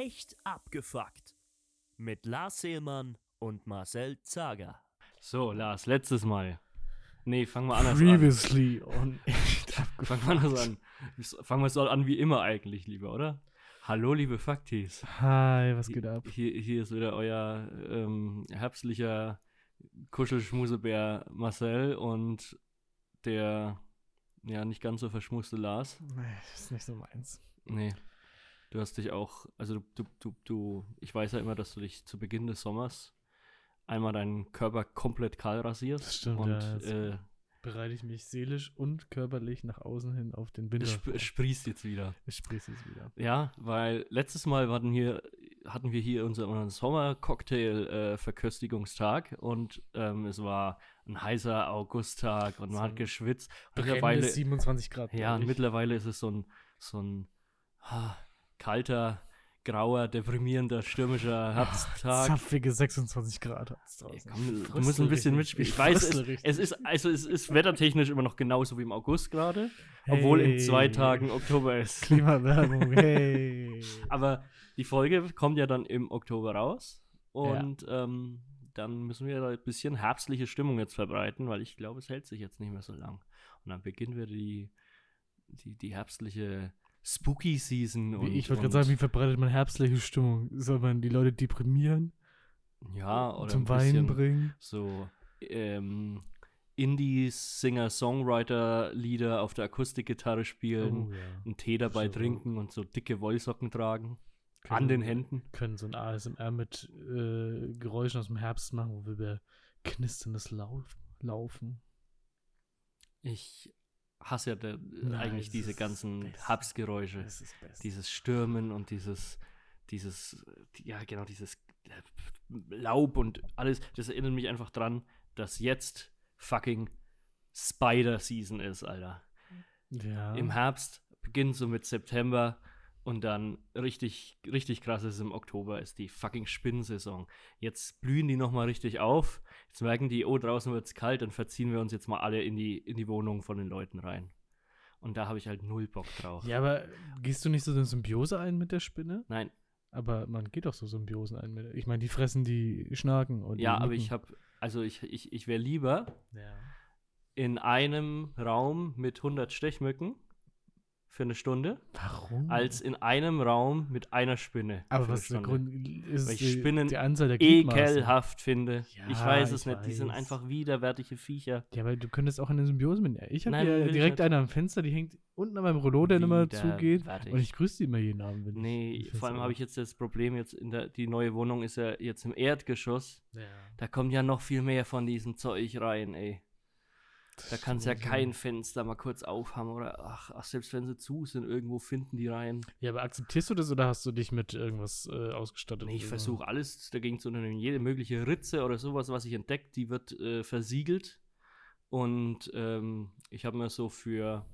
Echt abgefuckt. Mit Lars Seemann und Marcel Zager. So, Lars, letztes Mal. Nee, fangen wir anders an. Previously on echt Fangen wir anders an. Fangen wir so an wie immer eigentlich, lieber, oder? Hallo, liebe Faktis. Hi, was geht ab? Hier, hier ist wieder euer ähm, herbstlicher Kuschelschmusebär Marcel und der ja nicht ganz so verschmuste Lars. Nee, das ist nicht so meins. Nee. Du hast dich auch, also du, du, du, ich weiß ja immer, dass du dich zu Beginn des Sommers einmal deinen Körper komplett kahl rasierst. Das stimmt, und ja, äh, Bereite ich mich seelisch und körperlich nach außen hin auf den Winter. es sp sprießt jetzt wieder. Ich sprieße es wieder. Ja, weil letztes Mal hatten, hier, hatten wir hier unseren, Sommer-Cocktail-Verköstigungstag und ähm, es war ein heißer Augusttag und man So hat geschwitzt. Mittlerweile, 27 Grad. ja, und mittlerweile ist es so ein, so ein ah, kalter, grauer, deprimierender, stürmischer Herbsttag. Zapfige 26 Grad hat es draußen. komm, du musst ein bisschen mitspielen. Ich weiß, es, es ist, also es ist wettertechnisch immer noch genauso wie im August gerade, obwohl in zwei Hey. Tagen Oktober ist. Klimawerbung, hey. Aber die Folge kommt ja dann im Oktober raus und ähm, dann müssen wir da ein bisschen herbstliche Stimmung jetzt verbreiten, weil ich glaube, es hält sich jetzt nicht mehr so lang. Und dann beginnen wir die, die, die herbstliche Spooky Season. Und, ich wollte gerade sagen, wie verbreitet man herbstliche Stimmung? Soll man die Leute deprimieren? ja, oder zum ein Weinen bringen? so ähm, Indie-Singer-Songwriter-Lieder auf der Akustikgitarre spielen, Oh, ja. einen Tee dabei So. trinken und so dicke Wollsocken tragen. Können- An den Händen. Können so ein ASMR mit äh, Geräuschen aus dem Herbst machen, wo wir über knisterndes Lauf laufen. Ich hasse ja der, Nein, eigentlich es diese ganzen best. Dieses Stürmen und dieses, dieses, ja genau, dieses äh, Laub und alles. Das erinnert mich einfach dran, dass jetzt fucking Spider-Season ist, Alter. ja. Im Herbst beginnt so mit September und dann richtig, richtig krass ist im Oktober, ist die fucking Spinnensaison. Jetzt blühen die nochmal richtig auf. Jetzt merken die, oh, draußen wird es kalt, dann verziehen wir uns jetzt mal alle in die, in die Wohnungen von den Leuten rein. Und da habe ich halt null Bock drauf. ja, aber gehst du nicht so eine Symbiose ein mit der Spinne? Nein, Aber man geht doch so Symbiosen ein mit der. Ich meine, die fressen die Schnaken und ja, aber ich habe, also ich, ich, ich wäre lieber Ja. in einem Raum mit 100 Stechmücken für eine Stunde, Warum? als in einem Raum mit einer Spinne. aber was ist der. Grund? Ist Weil ich die, Spinnen die Anzahl der Gliedmaßen. ekelhaft finde. Ja, ich weiß es ich nicht, die sind weiß. einfach widerwärtige Viecher. Ja, aber du könntest auch eine Symbiose mit. Ich habe ja direkt eine am Fenster, die hängt unten an meinem Rollo, der immer zugeht. Und ich grüße die immer jeden Abend. Wenn Nee, ich, vor allem habe ich jetzt das Problem, jetzt in der, die neue Wohnung ist ja jetzt im Erdgeschoss. Ja. Da kommt ja noch viel mehr von diesem Zeug rein, ey. Da kannst ja stimmt, kein Fenster mal kurz aufhaben oder ach, ach, selbst wenn sie zu sind, irgendwo finden die rein. Ja, aber akzeptierst du das oder hast du dich mit irgendwas äh, ausgestattet? Nee, ich oder? versuche alles dagegen zu unternehmen. Jede mögliche Ritze oder sowas, was ich entdeckt, die wird äh, versiegelt. Und ähm, ich habe mir so für,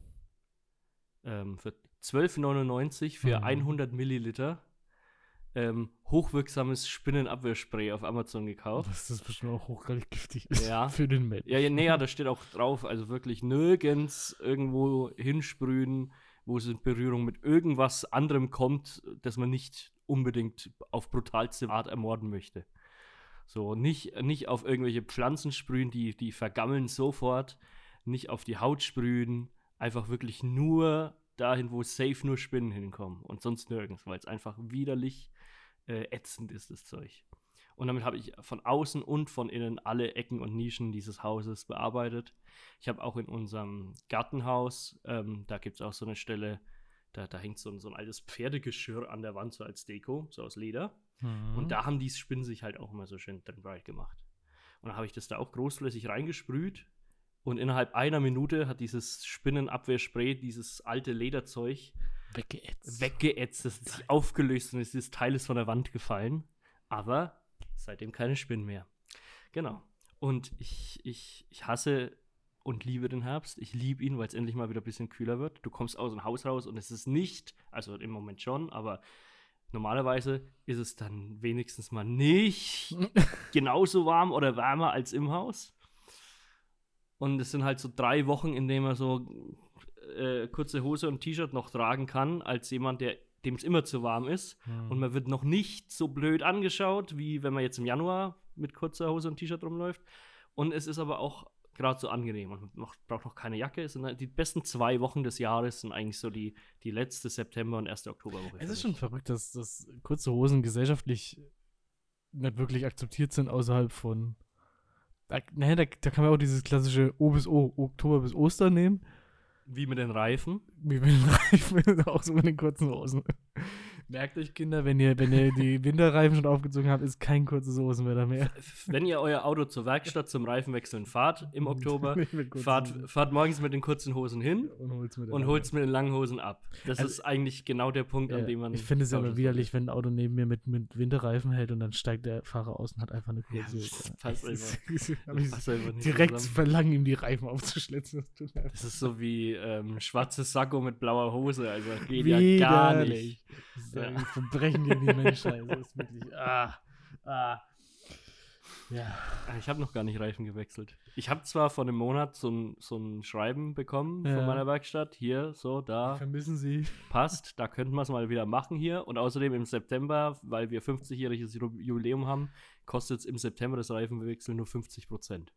ähm, für 12,99 für Mhm. 100 Milliliter ähm, hochwirksames Spinnenabwehrspray auf Amazon gekauft. Das ist bestimmt auch hochgradig giftig ist Ja. für den Menschen. Ja, ja, nee, ja, da steht auch drauf, also wirklich nirgends irgendwo hinsprühen, wo es in Berührung mit irgendwas anderem kommt, das man nicht unbedingt auf brutalste Art ermorden möchte. So, nicht, nicht auf irgendwelche Pflanzen sprühen, die, die vergammeln sofort, nicht auf die Haut sprühen, einfach wirklich nur dahin, wo safe nur Spinnen hinkommen und sonst nirgends, weil es einfach widerlich äh, ätzend ist, das Zeug. Und damit habe ich von außen und von innen alle Ecken und Nischen dieses Hauses bearbeitet. Ich habe auch in unserem Gartenhaus, ähm, da gibt es auch so eine Stelle, da, da hängt so ein, so ein altes Pferdegeschirr an der Wand, so als Deko, so aus Leder. Mhm. Und da haben die Spinnen sich halt auch immer so schön drin breit gemacht. Und dann habe ich das da auch großflächig reingesprüht. Und innerhalb einer Minute hat dieses Spinnenabwehrspray, dieses alte Lederzeug, weggeätzt. weggeätzt, es hat sich aufgelöst und Teil ist von der Wand gefallen. Aber seitdem keine Spinnen mehr. Genau. Und ich, ich, ich hasse und liebe den Herbst. Ich liebe ihn, weil es endlich mal wieder ein bisschen kühler wird. Du kommst aus dem Haus raus und es ist nicht, also im Moment schon, aber normalerweise ist es dann wenigstens mal nicht genauso warm oder wärmer als im Haus. Und es sind halt so drei Wochen, in denen man so äh, kurze Hose und T-Shirt noch tragen kann, als jemand, der dem es immer zu warm ist. Hm. Und man wird noch nicht so blöd angeschaut, wie wenn man jetzt im Januar mit kurzer Hose und T-Shirt rumläuft. Und es ist aber auch gerade so angenehm und man noch, braucht noch keine Jacke. Halt die besten zwei Wochen des Jahres sind eigentlich so die, die letzte September- und erste Oktoberwoche. Es ist schon verrückt, dass, dass kurze Hosen gesellschaftlich nicht wirklich akzeptiert sind außerhalb von. Da, ne, da, da kann man auch dieses klassische O bis O, Oktober bis Ostern nehmen. Wie mit den Reifen. Wie mit den Reifen, auch so mit den kurzen Hosen. Merkt euch, Kinder, wenn ihr, wenn ihr die Winterreifen schon aufgezogen habt, ist kein kurzes Hosenwetter mehr. Wenn ihr euer Auto zur Werkstatt zum Reifenwechseln fahrt im Oktober, fahrt, fahrt morgens mit den kurzen Hosen hin und holt's mit. und holt's mit den langen Hosen ab. Das Also- ist eigentlich genau der Punkt, Ja, an dem man. ich finde es ja immer widerlich, wenn ein Auto neben mir mit, mit Winterreifen hält und dann steigt der Fahrer aus und hat einfach eine Ja, kurze Hose. ich passt einfach direkt zusammen. verlangen, ihm die Reifen aufzuschlitzen. Das ist so wie ähm, schwarzes Sakko mit blauer Hose. Also geht ja gar nicht. Ist Ja. Verbrechen gegen die Menschheit. Das ist wirklich. Ah, ah. Ja. Ah, Ich habe noch gar nicht Reifen gewechselt. Ich habe zwar vor einem Monat so ein, so ein Schreiben bekommen Ja. von meiner Werkstatt. Hier, so, da, Vermissen Sie. passt. Da könnten wir es mal wieder machen hier. Und außerdem im September, weil wir 50-jähriges Ju- Jubiläum haben, kostet es im September das Reifenwechsel nur 50 Prozent.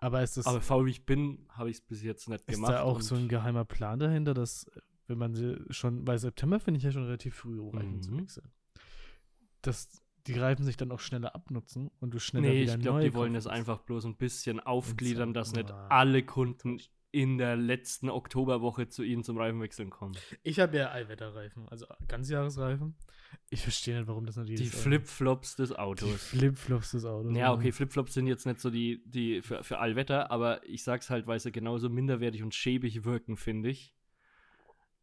Aber ist das. Aber faul wie ich bin, habe ich es bis jetzt nicht ist gemacht. da auch so ein geheimer Plan dahinter, dass, wenn man sie schon. Bei September finde ich ja schon relativ früh, um Reifen zu Mhm. wechseln. Dass die Reifen sich dann auch schneller abnutzen und du schneller Nee, wieder ich glaube, die wollen kannst. einfach bloß ein bisschen aufgliedern, dass nicht Ah. alle Kunden in der letzten Oktoberwoche zu ihnen zum Reifenwechseln kommen. Ich habe ja Allwetterreifen, also Ganzjahresreifen. Ich verstehe nicht, warum das natürlich Die Flipflops des Die Autos. Flipflops des Autos. Ja, okay, Flipflops sind jetzt nicht so die, die für, für Allwetter, aber ich sag's halt, weil sie genauso minderwertig und schäbig wirken, finde ich.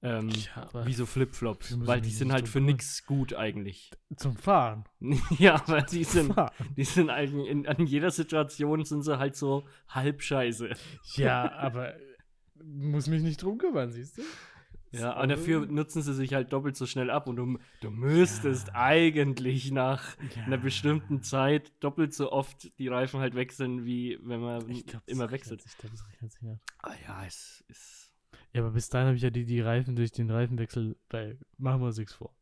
Ähm, Ja, wie so Flipflops. Weil die sind halt für nix gut eigentlich. zum Fahren. ja, aber die sind, die sind eigentlich in, an jeder Situation sind sie halt so halb scheiße. Ja, aber muss mich nicht drum kümmern, siehst du? Ja, und dafür nutzen sie sich halt doppelt so schnell ab und du, du müsstest Ja. eigentlich nach Ja. einer bestimmten Zeit doppelt so oft die Reifen halt wechseln, wie wenn man glaub, immer wechselt. sich- Ich glaube, das rechnet sich nicht. Ah ja, es ist. Ja, aber bis dahin habe ich ja die, die Reifen durch den Reifenwechsel bei Machen wir uns nichts vor.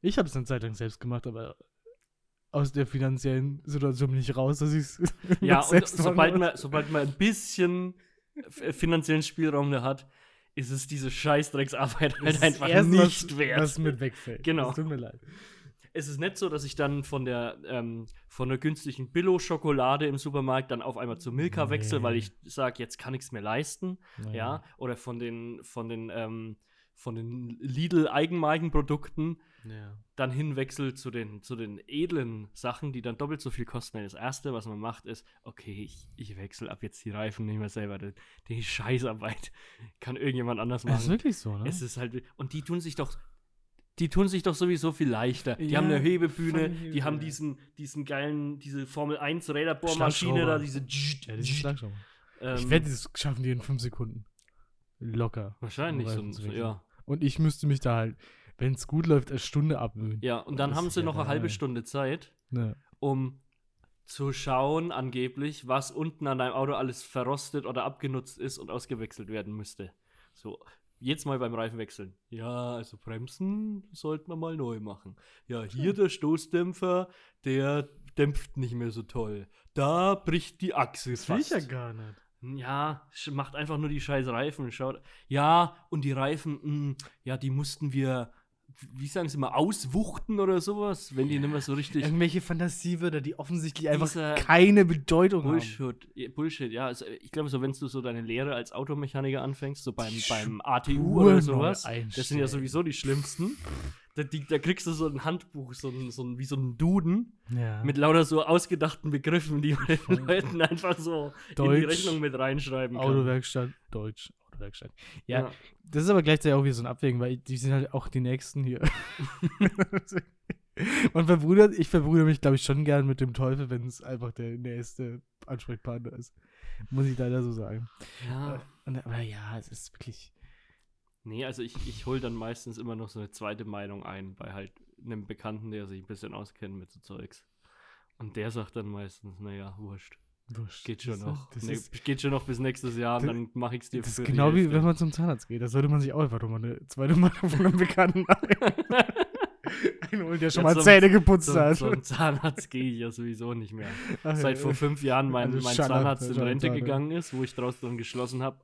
Ich habe es eine Zeit lang selbst gemacht, aber aus der finanziellen Situation bin ich raus, dass ich es Ja, und selbst machen sobald man, sobald man ein bisschen f- finanziellen Spielraum da hat, ist es diese Scheißdrecksarbeit halt einfach erst nicht was, wert. Was mit wegfällt. Genau. Das tut mir leid. Es ist nicht so, dass ich dann von der, ähm, von der günstigen Billo-Schokolade im Supermarkt dann auf einmal zu Milka Nee. wechsle, weil ich sage, jetzt kann ich es mir leisten. Naja. Ja, oder von den, von den, ähm, von den Lidl-Eigenmarkenprodukten ja. dann hinwechsel zu den, zu den edlen Sachen, die dann doppelt so viel kosten. Das Erste, was man macht, ist, okay, ich, ich wechsle ab jetzt die Reifen nicht mehr selber. Die, die Scheißarbeit kann irgendjemand anders Das ist machen. wirklich so, ne? Es ist halt, und die tun sich doch, die tun sich doch sowieso viel leichter. Die Ja, haben eine Hebebühne, fucking die haben Hebebühne. diesen, diesen geilen, diese Formel 1 Räderbohrmaschine da, diese. ja, Schlagschrauber. ähm, ich wette, das schaffen die in fünf Sekunden. Locker. Wahrscheinlich, so, so, ja. Und ich müsste mich da halt, wenn es gut läuft, eine Stunde abmühen. Ja, und dann Das haben sie ja noch eine halbe geil. Stunde Zeit, Ne. um zu schauen, angeblich, was unten an deinem Auto alles verrostet oder abgenutzt ist und ausgewechselt werden müsste. So, jetzt mal beim Reifen wechseln. Ja, also Bremsen sollten wir mal neu machen. Ja, hier der Stoßdämpfer, der dämpft nicht mehr so toll. Da bricht die Achse Das fast. ja gar nicht. Ja, sch- macht einfach nur die scheiß Reifen. Schaut. Ja, und die Reifen, mh, ja, die mussten wir, wie sagen sie mal, auswuchten oder sowas, wenn die nicht mehr so richtig. Irgendwelche Fantasiewörter, die offensichtlich einfach keine Bedeutung haben. Bullshit, ja, Bullshit, ja. Also ich glaube, so wenn du so deine Lehre als Automechaniker anfängst, so beim, beim ATU oder sowas, das sind ja sowieso die schlimmsten. Da, die, da kriegst du so ein Handbuch, so ein, so ein, wie so ein Duden Ja. mit lauter so ausgedachten Begriffen, die man den. Leuten einfach so in die Deutsch, Rechnung mit reinschreiben kann. Autowerkstatt, Deutsch, Autowerkstatt. Ja, Ja. das ist aber gleichzeitig auch wieder so ein Abwägen, weil die sind halt auch die Nächsten hier. Man verbrüdert, ich verbrüder mich, glaube ich, schon gern mit dem Teufel, wenn es einfach der nächste Ansprechpartner ist. Muss ich leider so sagen. ja. Und, aber ja, es ist wirklich. Nee, also ich, ich hole dann meistens immer noch so eine zweite Meinung ein bei halt einem Bekannten, der sich ein bisschen auskennt mit so Zeugs. Und der sagt dann meistens, naja, wurscht. Wurscht. Geht schon Das- noch. Das, Nee, ist, geht schon noch bis nächstes Jahr und das- dann mache ich es dir das für ist genau wie Hälfte. wenn man zum Zahnarzt geht. Da sollte man sich auch einfach nochmal eine zweite Meinung von einem Bekannten einholen, der schon Ja, mal zum- Zähne geputzt Zum, hat. zum Zahnarzt gehe ich ja sowieso nicht mehr. Ach, Seit ja. vor fünf Jahren mein, Also mein Zahnarzt in Rente gegangen ist, wo ich draus dann geschlossen habe.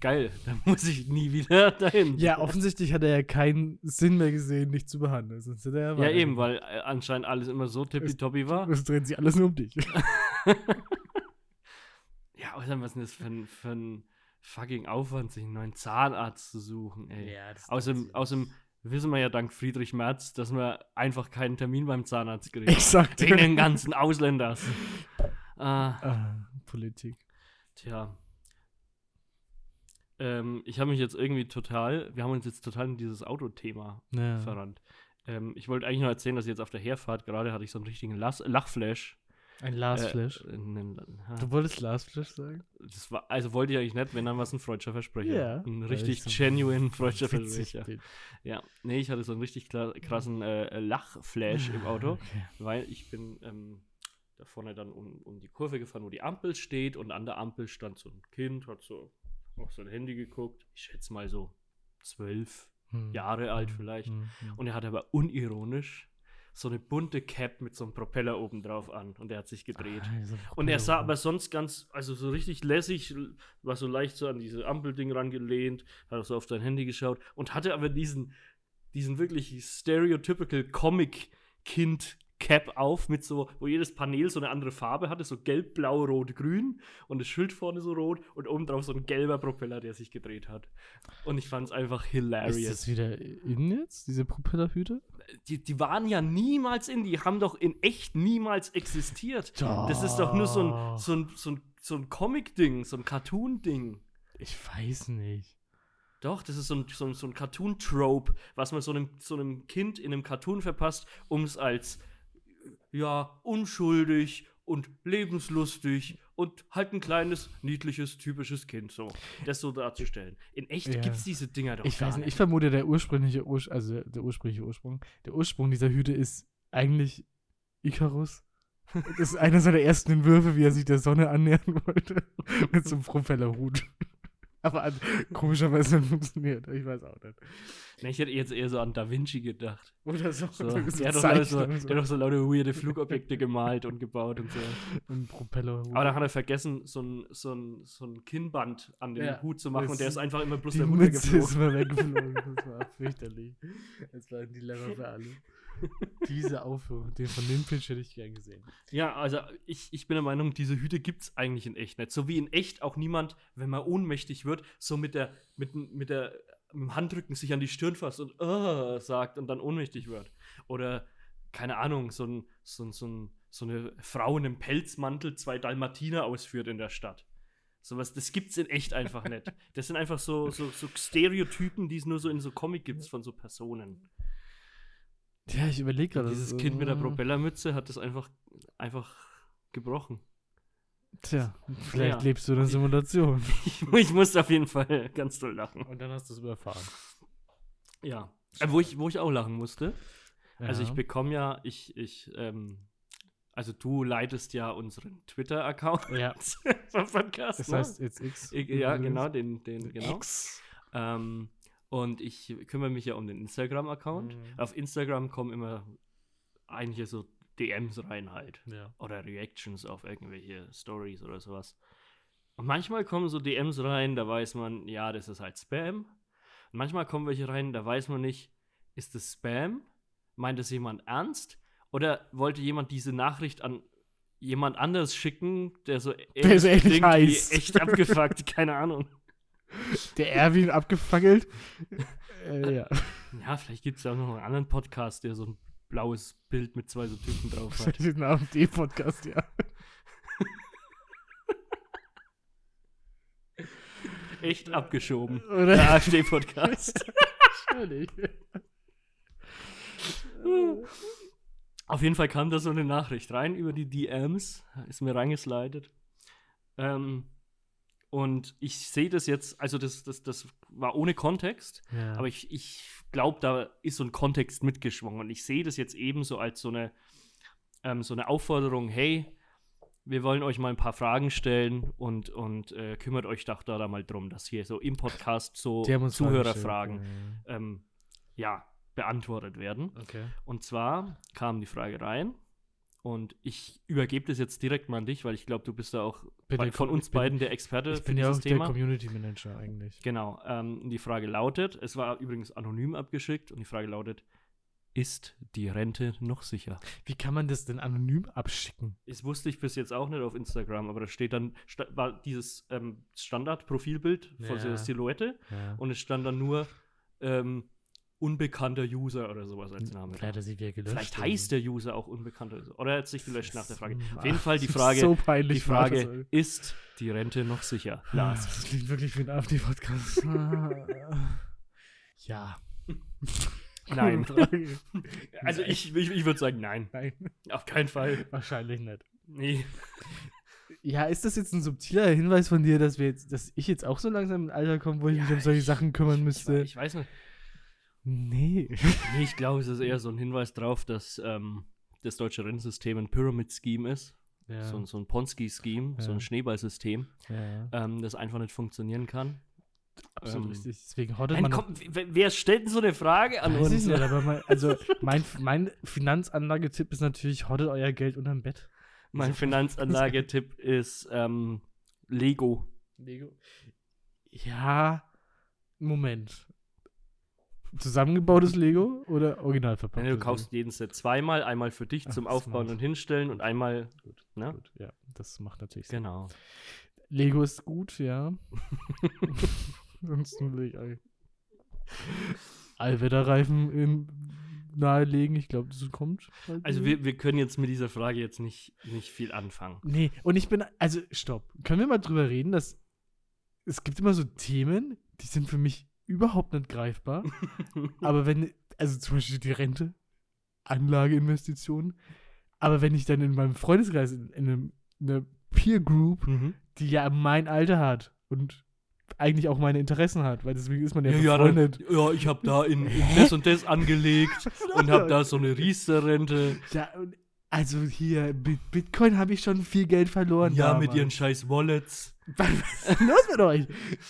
Geil, dann muss ich nie wieder dahin. Ja, offensichtlich hat er ja keinen Sinn mehr gesehen, dich zu behandeln. Sonst hätte er Ja, eben, weil äh, anscheinend alles immer so tippitoppi war. Es dreht sich alles nur um dich. Ja, außerdem, was ist denn das für ein, für ein fucking Aufwand, sich einen neuen Zahnarzt zu suchen, ey. das Außerdem, außerdem wissen wir ja dank Friedrich Merz, dass man einfach keinen Termin beim Zahnarzt kriegt. Exakt. Wegen den ganzen Ausländers. Ah, Ah, Politik. tja. Ähm, ich habe mich jetzt irgendwie total, wir haben uns jetzt total in dieses Autothema Ja. verrannt. Ähm, ich wollte eigentlich noch erzählen, dass jetzt auf der Herfahrt gerade hatte ich so einen richtigen Las Lachflash. Ein Lastflash. Äh, einen- ha, du wolltest Lastflash sagen? das war, also wollte ich eigentlich nicht, wenn dann was ein freudscher Versprecher. Ja, Ein richtig genuine freudscher Versprecher. bin. Ja, nee, ich hatte so einen richtig krassen äh, Lachflash im Auto, Okay. weil ich bin ähm, da vorne dann um, um die Kurve gefahren, wo die Ampel steht und an der Ampel stand so ein Kind, hat so auf sein Handy geguckt. Ich schätze mal so zwölf Hm. Jahre alt vielleicht. Hm, hm. Und er hat aber unironisch so eine bunte Cap mit so einem Propeller oben drauf an und er hat sich gedreht. Ah, Und er sah aber sonst ganz, also so richtig lässig, war so leicht so an diese Ampelding rangelehnt, hat auch so auf sein Handy geschaut und hatte aber diesen, diesen wirklich stereotypical Comic-Kind. Cap auf mit so, wo jedes Panel so eine andere Farbe hatte, so gelb, blau, rot, grün und das Schild vorne so rot und oben drauf so ein gelber Propeller, der sich gedreht hat. Und ich fand es einfach hilarious. Ist das wieder in jetzt, diese Propellerhüte? die, die waren ja niemals in, die haben doch in echt niemals existiert. Das ist doch nur so ein, so ein, so ein, so ein Comic-Ding, so ein Cartoon-Ding. Ich weiß nicht. Doch, das ist so ein, so ein, so ein Cartoon-Trope, was man so einem, so einem Kind in einem Cartoon verpasst, um es als ja, unschuldig und lebenslustig und halt ein kleines, niedliches, typisches Kind so, das so darzustellen. In echt Ja. gibt es diese Dinger doch Ich gar weiß nicht, ich vermute, der ursprüngliche Urs also der ursprüngliche Ursprung, der Ursprung dieser Hüte ist eigentlich Icarus. Das ist einer seiner ersten Entwürfe, wie er sich der Sonne annähern wollte. Mit so einem Propellerhut. Aber komischerweise funktioniert. Ich weiß auch nicht. Ich hätte jetzt eher so an Da Vinci gedacht. Oder so. So, so der, hat so, und der hat doch so lauter weirde Flugobjekte gemalt und gebaut und so. Ein Propellerhut. Aber dann hat er vergessen, so ein, so ein, so ein Kinnband an den Ja, Hut zu machen das und der ist- ist einfach immer bloß der Mütze ist runtergeflogen. mal weggeflogen. Das war fürchterlich. Das war ein Dilemma für alle. Diese Aufführung, den von dem Pitch hätte ich gern gesehen. Ja, also ich, ich bin der Meinung, diese Hüte gibt es eigentlich in echt nicht. So wie in echt auch niemand, wenn man ohnmächtig wird, so mit der, mit, mit der, mit dem Handrücken sich an die Stirn fasst und uh, sagt und dann ohnmächtig wird. Oder, keine Ahnung, so, ein, so, ein, so, ein, so eine Frau in einem Pelzmantel zwei Dalmatiner ausführt in der Stadt. Sowas, das gibt's in echt einfach nicht. Das sind einfach so, so, so Stereotypen, die es nur so in so Comic gibt von so Personen. Ja, ich überlege gerade. dieses Kind mit der Propellermütze hat das einfach, einfach gebrochen. Tja, vielleicht Ja. lebst du in einer Simulation. Ich, ich musste auf jeden Fall ganz doll lachen. Und dann hast du es überfahren. Ja. Äh, wo, ich, wo ich auch lachen musste. Also ich Ja. bekomme ja, ich, ich, ähm, also du leitest ja unseren Twitter-Account Ja, vom Podcast. das ne? heißt jetzt X. Ich, ja, genau, den, den, genau. X. Ähm, und ich kümmere mich ja um den Instagram-Account. Mhm. Auf Instagram kommen immer einige so DMs rein halt. Ja. oder Reactions auf irgendwelche Stories oder sowas. Und manchmal kommen so DMs rein, da weiß man, ja, das ist halt Spam. Und manchmal kommen welche rein, da weiß man nicht, ist das Spam? Meint das jemand ernst? Oder wollte jemand diese Nachricht an jemand anders schicken, der so Der so ähnlich klingt wie heißt. echt abgefuckt, keine Ahnung. Der Erwin abgefackelt. äh, ja. Ja, vielleicht gibt es ja auch noch einen anderen Podcast, der so ein blaues Bild mit zwei so Typen drauf hat. Den AfD-Podcast, ja. Echt abgeschoben. Oder? Der AfD-Podcast. Wahrscheinlich. Auf jeden Fall kam da so eine Nachricht rein über die DMs, ist mir reingeslidet. Ähm, und ich sehe das jetzt, also das, das, das war ohne Kontext, Ja. aber ich, ich glaube, da ist so ein Kontext mitgeschwungen. Und ich sehe das jetzt eben so als so eine, ähm, so eine Aufforderung, hey, wir wollen euch mal ein paar Fragen stellen und, und äh, kümmert euch doch da, da mal drum, dass hier so im Podcast so Zuhörerfragen ähm, ja, beantwortet werden. Okay. Und zwar kam die Frage rein und ich übergebe das jetzt direkt mal an dich, weil ich glaube, du bist da auch bei, der von uns bin- beiden der Experte Ich für bin ja dieses auch der Thema. Community Manager eigentlich. Genau. Ähm, die Frage lautet, es war übrigens anonym abgeschickt und die Frage lautet, ist die Rente noch sicher? Wie kann man das denn anonym abschicken? Das wusste ich bis jetzt auch nicht auf Instagram, aber da steht dann, war dieses ähm, Standard-Profilbild von Ja. der Silhouette Ja. und es stand dann nur ähm, unbekannter User oder sowas als Name. Vielleicht hat er sie wieder gelöscht. Vielleicht heißt der User auch unbekannter User. Oder er hat sich gelöscht nach der Frage. Ach, Auf jeden Fall die Frage, So peinlich, die Frage ist die Rente noch sicher? Ah, Lars. Das klingt wirklich wie ein AfD-Podcast. ja. Nein. Also ich, ich, ich würde sagen, nein. Nein, Auf keinen Fall. wahrscheinlich nicht. Nee. Ja, ist das jetzt ein subtiler Hinweis von dir, dass wir jetzt, dass ich jetzt auch so langsam im Alter komme, wo ich mich um solche Sachen kümmern Ich, müsste? ich weiß nicht. Nee. Nee, ich glaube, es ist eher so ein Hinweis darauf, dass ähm, das deutsche Rentensystem ein Pyramid-Scheme ist. Ja, So, ein- so ein Ponzi-Scheme, so Ja. ein Schneeballsystem, ja, ähm, das einfach nicht funktionieren kann. absolut ähm, richtig. Deswegen hortet Nein, man. komm, wer, stellt denn so eine Frage an uns? nicht, aber mein, also mein, mein Finanzanlagetipp ist natürlich, hortet euer Geld unterm Bett. Mein Finanzanlagetipp ist ähm, Lego. Lego. Ja, Moment. Zusammengebautes Lego oder original verpackt? du kaufst jeden Set zweimal, einmal für dich Ach, zum Aufbauen smart. und Hinstellen und einmal, Gut, ne? gut, ja, das macht natürlich Sinn. Genau. Lego ist gut, ja. Ansonsten will ich all Allwetterreifen in nahelegen. Ich glaube, das kommt. bald Also wir, wir können jetzt mit dieser Frage jetzt nicht, nicht viel anfangen. Nee, und ich bin, also stopp. Können wir mal drüber reden, dass es gibt immer so Themen, die sind für mich überhaupt nicht greifbar. aber wenn, also zum Beispiel die Rente, Anlageinvestitionen, aber wenn ich dann in meinem Freundeskreis, in, in einem, einer Peer Group, Mhm. die ja mein Alter hat und eigentlich auch meine Interessen hat, weil deswegen ist man ja, Ja, ja, dann, befreundet. ja, ich habe da in, in das und das angelegt und habe da so eine Riester-Rente. Ja, also hier, mit Bitcoin habe ich schon viel Geld verloren. Ja, damals. mit ihren scheiß Wallets. Was ist denn los mit euch?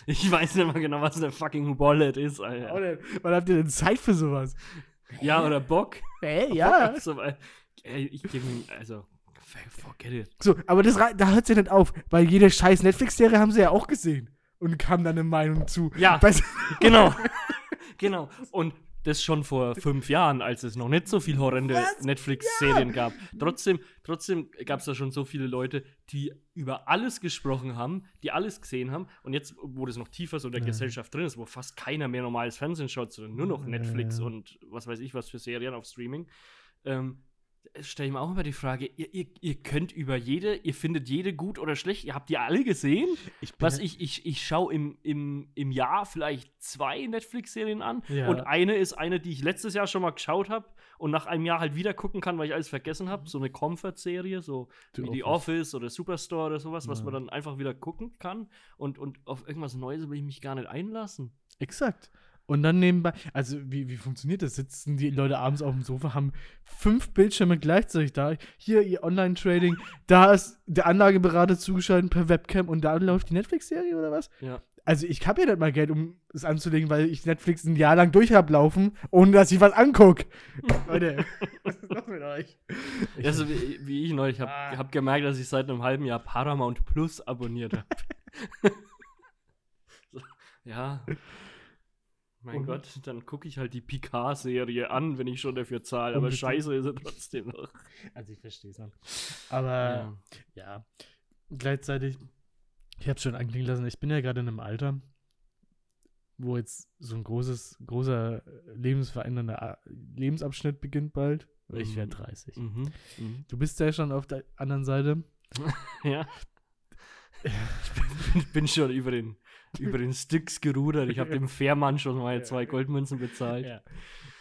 Ich weiß nicht mal genau, was eine fucking Wallet ist, Alter. Oder, wann habt ihr denn Zeit für sowas? Ja, oder Bock. Hä, ja. So, Ey, ich gebe ihm, also, forget it. So, aber das, da hört ja nicht auf, weil jede scheiß Netflix-Serie haben sie ja auch gesehen und kam dann eine Meinung zu. Ja. Genau. genau. Und das schon vor fünf Jahren, als es noch nicht so viel horrende? Netflix-Serien gab. Trotzdem, trotzdem gab es da schon so viele Leute, die über alles gesprochen haben, die alles gesehen haben. Und jetzt, wo das noch tiefer so in der Ja. Gesellschaft drin ist, wo fast keiner mehr normales Fernsehen schaut, sondern nur noch Netflix Ja. und was weiß ich was für Serien auf Streaming, ähm, stelle ich mir auch immer die Frage, ihr, ihr, ihr könnt über jede, ihr findet jede gut oder schlecht, ihr habt die alle gesehen? ich Was ich, ich, ich schaue im, im, im Jahr vielleicht zwei Netflix-Serien an Ja. und eine ist eine, die ich letztes Jahr schon mal geschaut habe und nach einem Jahr halt wieder gucken kann, weil ich alles vergessen habe. So eine Comfort-Serie, so The wie The Office. Office oder Superstore oder sowas, was Ja. man dann einfach wieder gucken kann. Und, und auf irgendwas Neues will ich mich gar nicht einlassen. Exakt. Und dann nebenbei, also wie, wie funktioniert das? Sitzen die Leute abends auf dem Sofa, haben fünf Bildschirme gleichzeitig da. Hier ihr Online-Trading, da ist der Anlageberater zugeschaltet per Webcam und da läuft die Netflix-Serie oder was? Ja. Also ich habe ja nicht mal Geld, um es anzulegen, weil ich Netflix ein Jahr lang durch hab laufen, ohne dass ich was angucke. Leute, was ist los mit euch? Ich- Also wie, wie ich neulich habe Ah. hab gemerkt, dass ich seit einem halben Jahr Paramount Plus abonniert habe. ja. Mein Und? Gott, dann gucke ich halt die Picard-Serie an, wenn ich schon dafür zahle. Aber scheiße ist sie trotzdem noch. also ich verstehe es noch. Aber ja, gleichzeitig, ich habe schon anklingen lassen, ich bin ja gerade in einem Alter, wo jetzt so ein großes, großer äh, lebensverändernder A- Lebensabschnitt beginnt bald. Ich werde Mhm. 30. Mhm. Mhm. Du bist ja schon auf der anderen Seite. Ja. Ich bin, bin schon über den, über den Sticks gerudert. Ich habe dem Fährmann schon mal zwei Goldmünzen bezahlt. Ja.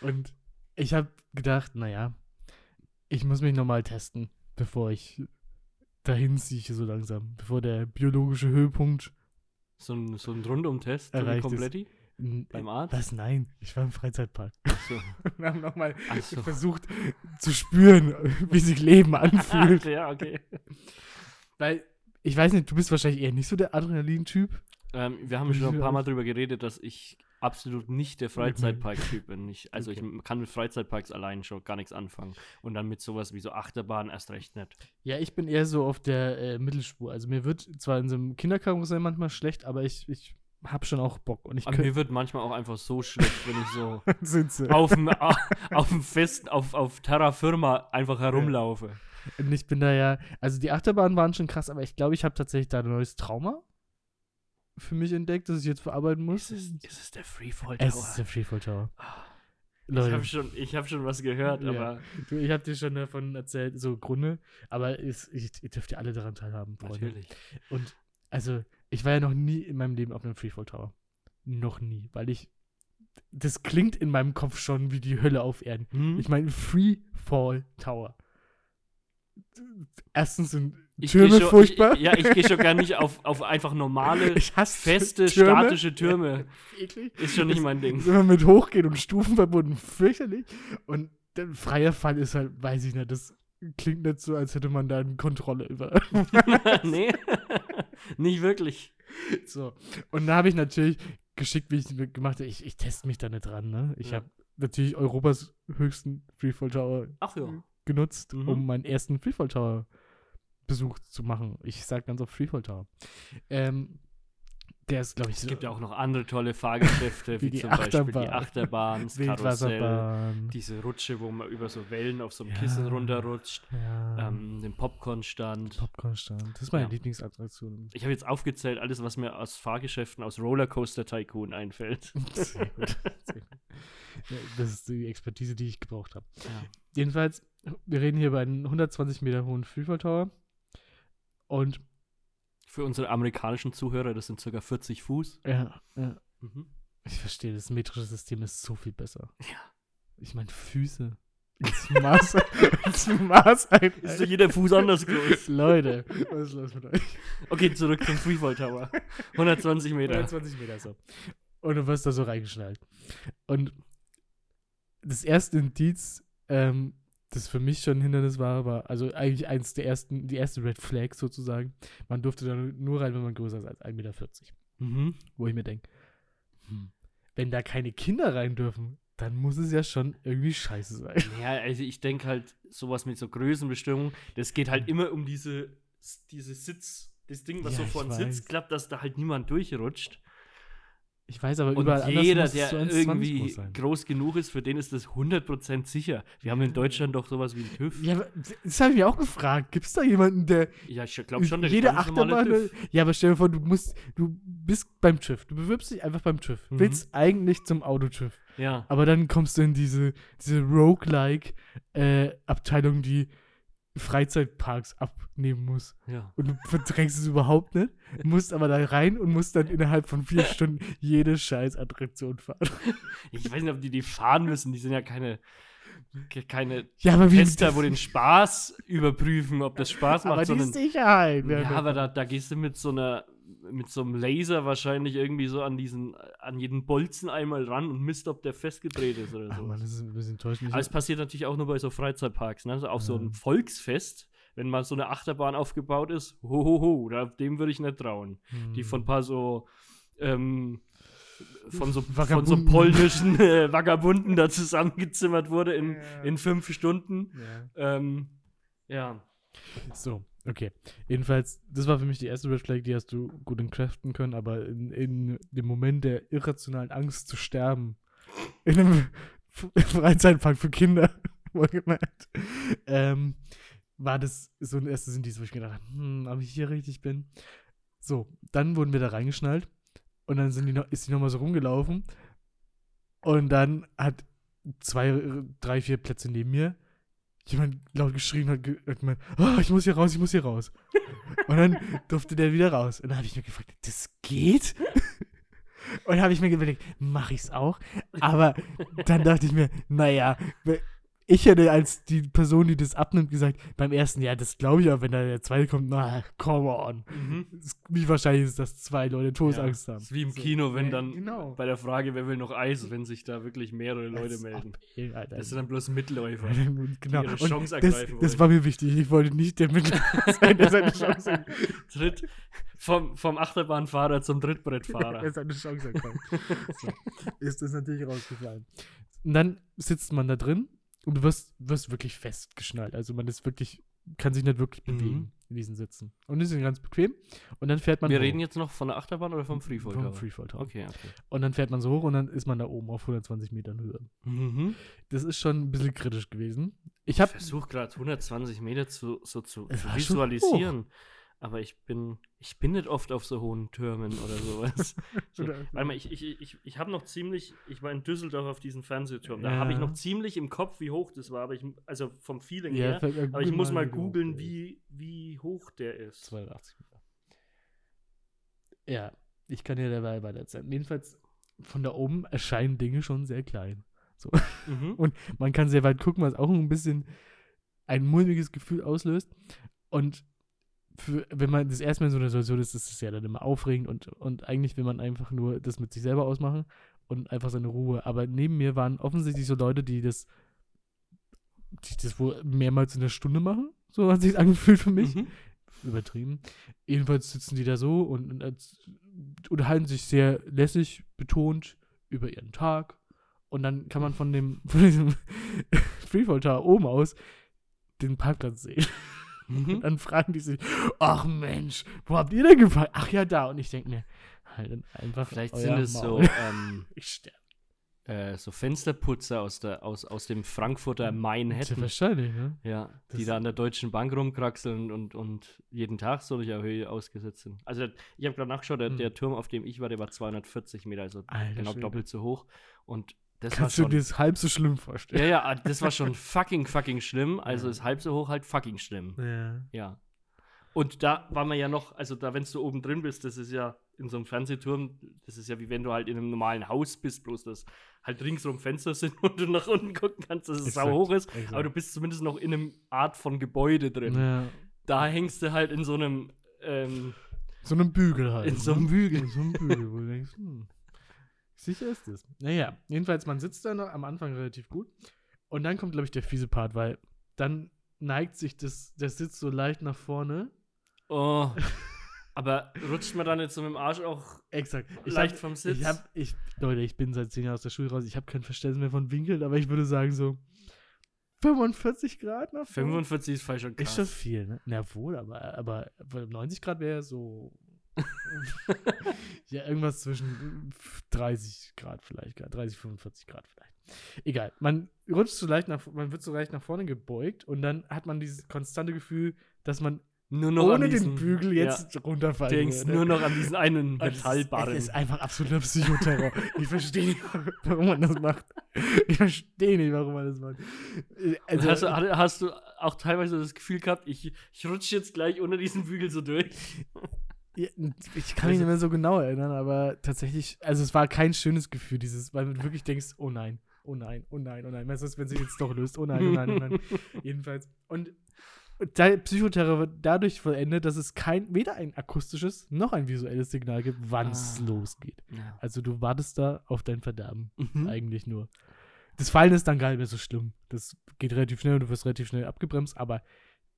Und ich habe gedacht, naja, ich muss mich nochmal testen, bevor ich dahin ziehe, so langsam. Bevor der biologische Höhepunkt So ein, so ein Rundum-Test, so ein Erreicht ist. Kompletti beim Arzt. Was? Nein, ich war im Freizeitpark. So. Wir haben nochmal Ach so. versucht zu spüren, wie sich Leben anfühlt. ja, okay. Weil, ich weiß nicht, du bist wahrscheinlich eher nicht so der Adrenalin-Typ. Ähm, wir haben schon ein paar Mal drüber geredet, dass ich absolut nicht der Freizeitpark-Typ bin. Ich, also Okay. ich kann mit Freizeitparks allein schon gar nichts anfangen. Und dann mit sowas wie so Achterbahn erst recht nicht. Ja, ich bin eher so auf der äh, Mittelspur. Also mir wird zwar in so einem Kinderkarussell manchmal schlecht, aber ich, ich hab schon auch Bock. Und ich Aber mir wird manchmal auch einfach so schlecht, wenn ich so auf dem, auf dem Fest, auf, auf Terra Firma einfach herumlaufe. Und ich bin da ja, also die Achterbahnen waren schon krass, aber ich glaube, ich habe tatsächlich da ein neues Trauma für mich entdeckt, das ich jetzt verarbeiten muss. Ist es, ist es der Freefall es ist der Freefall Tower. Ich Leute, habe schon, ich hab schon was gehört, Ja. aber du, ich habe dir schon davon erzählt, so Gründe, aber es, ich, ihr dürft ja alle daran teilhaben, Freunde. natürlich. Und also, ich war ja noch nie in meinem Leben auf einem Freefall Tower. Noch nie, weil ich. Das klingt in meinem Kopf schon wie die Hölle auf Erden. Hm? Ich meine, Freefall Tower. Erstens sind Ich Türme schon, furchtbar. Ich, ja, ich gehe schon gar nicht auf, auf einfach normale, Ich hasse feste, Türme. statische Türme. Eklig. Ist schon nicht mein Ding. Ist immer mit Hochgehen und Stufen verbunden. Fürchterlich. Und der freie Fall ist halt, weiß ich nicht, das klingt nicht so, als hätte man da eine Kontrolle über. nee, nicht wirklich. so. Und da habe ich natürlich geschickt, wie ich es gemacht habe. Ich, ich teste mich da nicht dran, ne? Ich Ja. habe natürlich Europas höchsten Freefall Tower Ach ja. Genutzt, Mhm. um meinen ersten Freefall Tower Besuch zu machen. Ich sag ganz oft Freefall Tower. Ähm, der ist, glaube ich, Es so gibt ja auch noch andere tolle Fahrgeschäfte, Wie wie, zum Beispiel Achterbahn. die Achterbahn, das Karussell, diese Rutsche, wo man über so Wellen auf so einem Ja. Kissen runterrutscht, ja. ähm, den Popcornstand. Popcornstand. Das ist meine Ja. Lieblingsattraktion. Ich habe jetzt aufgezählt, alles, was mir aus Fahrgeschäften, aus Rollercoaster Tycoon einfällt. Sehr gut. Sehr gut. Das ist die Expertise, die ich gebraucht habe. Jedenfalls, wir reden hier über einen 120 Meter hohen Freefall Tower. Und Für unsere amerikanischen Zuhörer, das sind ca. 40 Fuß. ja, ja, Mhm. ich verstehe, das metrische System ist so viel besser. Ja. Ich meine, Füße. Das Maß, das Maß Ist so jeder Fuß anders groß. Leute, was ist los mit euch? Okay, zurück zum Freefall Tower. 120 Meter. 120 Meter so. Und du wirst da so reingeschnallt. Und das erste Indiz, ähm, das für mich schon ein Hindernis war, war also eigentlich eins der ersten, die erste Red Flag sozusagen. Man durfte da nur rein, wenn man größer ist als 1,40 Meter. Mhm. Wo ich mir denke, hm, wenn da keine Kinder rein dürfen, dann muss es ja schon irgendwie scheiße sein. Ja, also ich denke halt, sowas mit so Größenbestimmung, das geht halt immer um diese, diese Sitz, das Ding, was Ja, so vor den. Sitz klappt, dass da halt niemand durchrutscht. Ich weiß aber Und überall anders jeder, es der so 1,20 irgendwie groß groß genug ist, für den ist das 100% sicher. Wir haben in Deutschland doch sowas wie einen TÜV. Ja, das habe ich mir auch gefragt. Gibt es da jemanden, der Ja, ich glaube schon, der jede Achterbahn. TÜV. Ja, aber stell dir vor, du musst, du bist beim TÜV. Du bewirbst dich einfach beim TÜV. Mhm. Willst eigentlich zum Auto-TÜV. Ja. Aber dann kommst du in diese, diese Roguelike-Abteilung, die Freizeitparks abnehmen muss. ja. Und du verdrängst es überhaupt nicht, musst aber da rein und musst dann innerhalb von vier Stunden jede scheiß Attraktion fahren. Ich weiß nicht, ob die die fahren müssen. Die sind ja keine, ke- keine Ja, aber wie Tester, wo den Spaß überprüfen, ob das Spaß macht, aber die Sicherheit. Ja, aber da, da gehst du mit so einer, mit so einem Laser wahrscheinlich irgendwie so an diesen, an jeden Bolzen einmal ran und misst, ob der festgedreht ist oder so. das ist ein bisschen enttäuschend. Aber es passiert natürlich auch nur bei so Freizeitparks, ne? Also auf so Ja. einem Volksfest, wenn mal so eine Achterbahn aufgebaut ist, hohoho, da, dem würde ich nicht trauen. Die Hm. von ein paar so, ähm, von so, von so polnischen äh, Vagabunden da zusammengezimmert wurde in, Ja. in fünf Stunden. Ja. Ähm, ja. So, okay. Jedenfalls, das war für mich die erste Red Flag, die hast du gut entkräften können, aber in, in dem Moment der irrationalen Angst zu sterben, in einem Freizeitpark für Kinder, wohlgemerkt, ähm, war das so ein erstes Indiz, wo ich gedacht habe, hm, ob ich hier richtig bin. So, dann wurden wir da reingeschnallt und dann sind die noch, ist die nochmal so rumgelaufen und dann hat zwei, drei, vier Plätze neben mir jemand laut geschrien hat, ge- hat gemeint, oh, ich muss hier raus, ich muss hier raus. und dann durfte der wieder raus. Und dann habe ich mir gefragt, das geht? und habe ich mir überlegt, mache ich es auch? Aber dann dachte ich mir, naja, ich hätte als die Person, die das abnimmt, gesagt, beim ersten, ja, das glaube ich auch, wenn da der zweite kommt, na, come on. Mhm. Wie wahrscheinlich ist, dass zwei Leute Todesangst Ja, haben. ist wie im So. Kino, wenn Ja, dann genau. bei der Frage, wer will noch Eis, wenn sich da wirklich mehrere Leute Als melden. ey, Alter. Das sind dann bloß Mitläufer. genau. ihre Und Chance das, ergreifen das wollen. war mir wichtig. Ich wollte nicht der Mittel sein, der seine Chance ergreift. Tritt vom, vom Achterbahnfahrer zum Trittbrettfahrer. er seine Chance ergreift. So. Ist das natürlich rausgefallen. Und dann sitzt man da drin und du wirst, wirst wirklich festgeschnallt. Also man ist wirklich, kann sich nicht wirklich Mhm. bewegen in diesen Sitzen. Und die sind ganz bequem. Und dann fährt man Wir hoch. reden jetzt noch von der Achterbahn oder vom Freefall vom Tower? Freefall Tower. Okay, okay. Und dann fährt man so hoch und dann ist man da oben auf 120 Metern Höhe. Mhm. Das ist schon ein bisschen kritisch gewesen. Ich habe versuche gerade 120 Meter zu, so zu, zu visualisieren. Aber ich bin, ich bin nicht oft auf so hohen Türmen oder sowas. so, warte mal, ich, ich, ich, ich habe noch ziemlich, ich war in Düsseldorf auf diesem Fernsehturm. Da Ja. habe ich noch ziemlich im Kopf, wie hoch das war. Aber ich, also vom Feeling Ja, her. Aber ich muss mal googeln, wie, wie hoch der ist. 280 Meter. Ja, ich kann dir dabei weiter erzählen. Jedenfalls, von da oben erscheinen Dinge schon sehr klein. Mhm. Und man kann sehr weit gucken, was auch ein bisschen ein mulmiges Gefühl auslöst. Und für, wenn man das erste Mal in so einer Situation ist, ist es ja dann immer aufregend und, und eigentlich will man einfach nur das mit sich selber ausmachen und einfach seine Ruhe. Aber neben mir waren offensichtlich so Leute, die das, die das wohl mehrmals in der Stunde machen. So hat sich angefühlt für mich Mhm. übertrieben. Jedenfalls sitzen die da so und, und unterhalten sich sehr lässig betont über ihren Tag. Und dann kann man von dem von diesem Freefall Tower oben aus den Parkplatz sehen. Und Mhm. dann fragen die sich, ach Mensch, wo habt ihr denn geparkt? Ach ja, da. Und ich denke mir, halt dann einfach Vielleicht sind es so, Maul. ähm, Ich sterbe. äh, so Fensterputzer aus, der, aus, aus dem Frankfurter Main hätten. wahrscheinlich, ne? Ja, die da an der Deutschen Bank rumkraxeln und, und jeden Tag solcher Höhe ausgesetzt sind. Also ich habe gerade nachgeschaut, der, Hm. der Turm, auf dem ich war, der war 240 Meter, also Alter genau Schwede. doppelt so hoch. Und das Kannst du war dir schon. das halb so schlimm vorstellen? Ja, ja, ah, das war schon fucking, fucking schlimm. Also Ja. ist halb so hoch halt fucking schlimm. Ja. Ja. Und da war man ja noch, also da, wenn du oben drin bist, das ist ja in so einem Fernsehturm, das ist ja wie wenn du halt in einem normalen Haus bist, bloß dass halt ringsrum Fenster sind und du nach unten gucken kannst, dass es Exakt, sau hoch ist. exakt. Aber du bist zumindest noch in einem Art von Gebäude drin. ja. Da hängst du halt in so einem, ähm, So einem Bügel halt. in so einem ne? Bügel. In so einem Bügel, wo du denkst, hm, sicher ist es. Naja, jedenfalls, man sitzt da noch am Anfang relativ gut. Und dann kommt, glaube ich, der fiese Part, weil dann neigt sich das, der Sitz so leicht nach vorne. Oh. Aber rutscht man dann jetzt so mit dem Arsch auch Exakt. Ich leicht hab, vom Sitz? Ich hab, ich, Leute, ich bin seit zehn Jahren aus der Schule raus. Ich habe kein Verständnis mehr von Winkeln, aber ich würde sagen so 45 Grad nach vorne. 45 ist falsch schon krass. Ist schon viel, ne? Na wohl, aber, aber, aber 90 Grad wäre so. ja, irgendwas zwischen 30 Grad vielleicht, 30, 45 Grad vielleicht. Egal. Man rutscht so leicht nach, man wird so leicht nach vorne gebeugt und dann hat man dieses konstante Gefühl, dass man nur noch an ohne diesen, den Bügel jetzt Ja, runterfallen denkst würde. nur noch an diesen einen Metallbarren. Es ist einfach absoluter Psychoterror. ich verstehe nicht, warum man das macht. Ich verstehe nicht, warum man das macht. Also, hast, du, hast du auch teilweise das Gefühl gehabt, ich, ich rutsche jetzt gleich unter diesen Bügel so durch? Ich kann mich nicht mehr so genau erinnern, aber tatsächlich, also es war kein schönes Gefühl, dieses, weil du wirklich denkst, oh nein, oh nein, oh nein, oh nein, was ist, wenn sie jetzt doch löst, oh nein, oh nein, oh nein. Jedenfalls. Und Psychoterror wird dadurch vollendet, dass es kein, weder ein akustisches noch ein visuelles Signal gibt, wann es Ah. losgeht. Ja. Also du wartest da auf dein Verderben, Mhm. eigentlich nur. Das Fallen ist dann gar nicht mehr so schlimm. Das geht relativ schnell und du wirst relativ schnell abgebremst, aber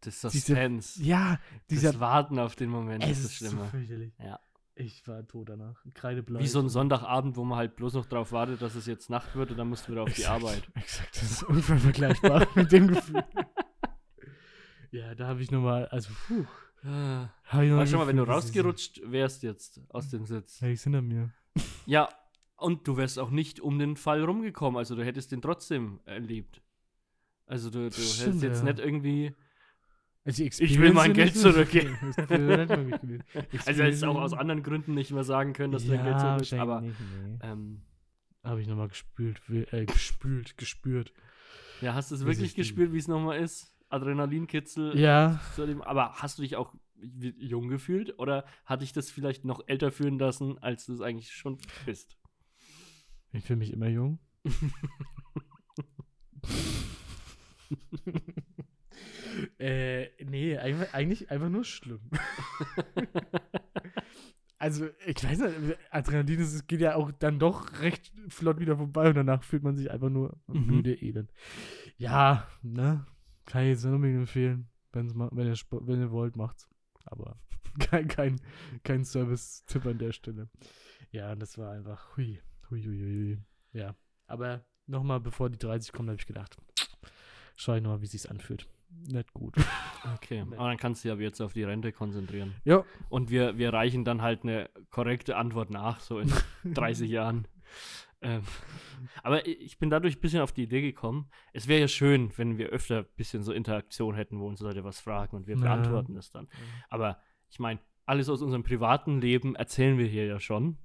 Das Diese- Suspense. ja, dieser das Warten auf den Moment es ist das ist so Schlimme. fürchterlich. Ja. Ich war tot danach. Kreideblau. Wie so ein Sonntagabend, wo man halt bloß noch drauf wartet, dass es jetzt Nacht wird und dann musst du wieder auf die Exakt, Arbeit. Exakt, das ist ungefähr vergleichbar mit dem Gefühl. Ja, da habe ich nochmal, also, puh. Ah. Mal schon mal, wenn du rausgerutscht wärst jetzt aus dem Sitz. Ja, ich hinter mir. Ja, und du wärst auch nicht um den Fall rumgekommen, also du hättest den trotzdem erlebt. Also du, du hättest jetzt ja. nicht irgendwie. Also Ich will mein Geld zurückgeben. Also hättest du auch aus anderen Gründen nicht mehr sagen können, dass du ja, dein Geld zurück willst, aber nee. ähm, Habe ich nochmal gespült, äh, gespült, gespürt. ja, hast du es wirklich gespürt, wie es nochmal ist? Adrenalinkitzel. Ja, Aber hast du dich auch jung gefühlt oder hat dich das vielleicht noch älter fühlen lassen, als du es eigentlich schon bist? ich fühle mich immer jung. äh, nee, eigentlich einfach nur schlimm. also, ich weiß nicht, Adrenalin es geht ja auch dann doch recht flott wieder vorbei und danach fühlt man sich einfach nur Mhm. müde, elend. Ja, ne? Kann ich jetzt nicht unbedingt empfehlen. Wenn's mal, wenn, ihr, wenn ihr wollt, macht's. Aber kein, kein, kein Service-Tipp an der Stelle. Ja, das war einfach hui, hui, hui, hui. hui. Ja, aber nochmal, bevor die 30 kommen, habe ich gedacht, schau ich nochmal, wie sich's anfühlt. Nicht gut. Okay, Nee. aber dann kannst du dich aber jetzt auf die Rente konzentrieren. ja, Und wir, wir reichen dann halt eine korrekte Antwort nach, so in 30 Jahren. Ähm, aber ich bin dadurch ein bisschen auf die Idee gekommen, es wäre ja schön, wenn wir öfter ein bisschen so Interaktion hätten, wo uns Leute was fragen und wir Ja. beantworten es dann. Aber ich meine, alles aus unserem privaten Leben erzählen wir hier ja schon.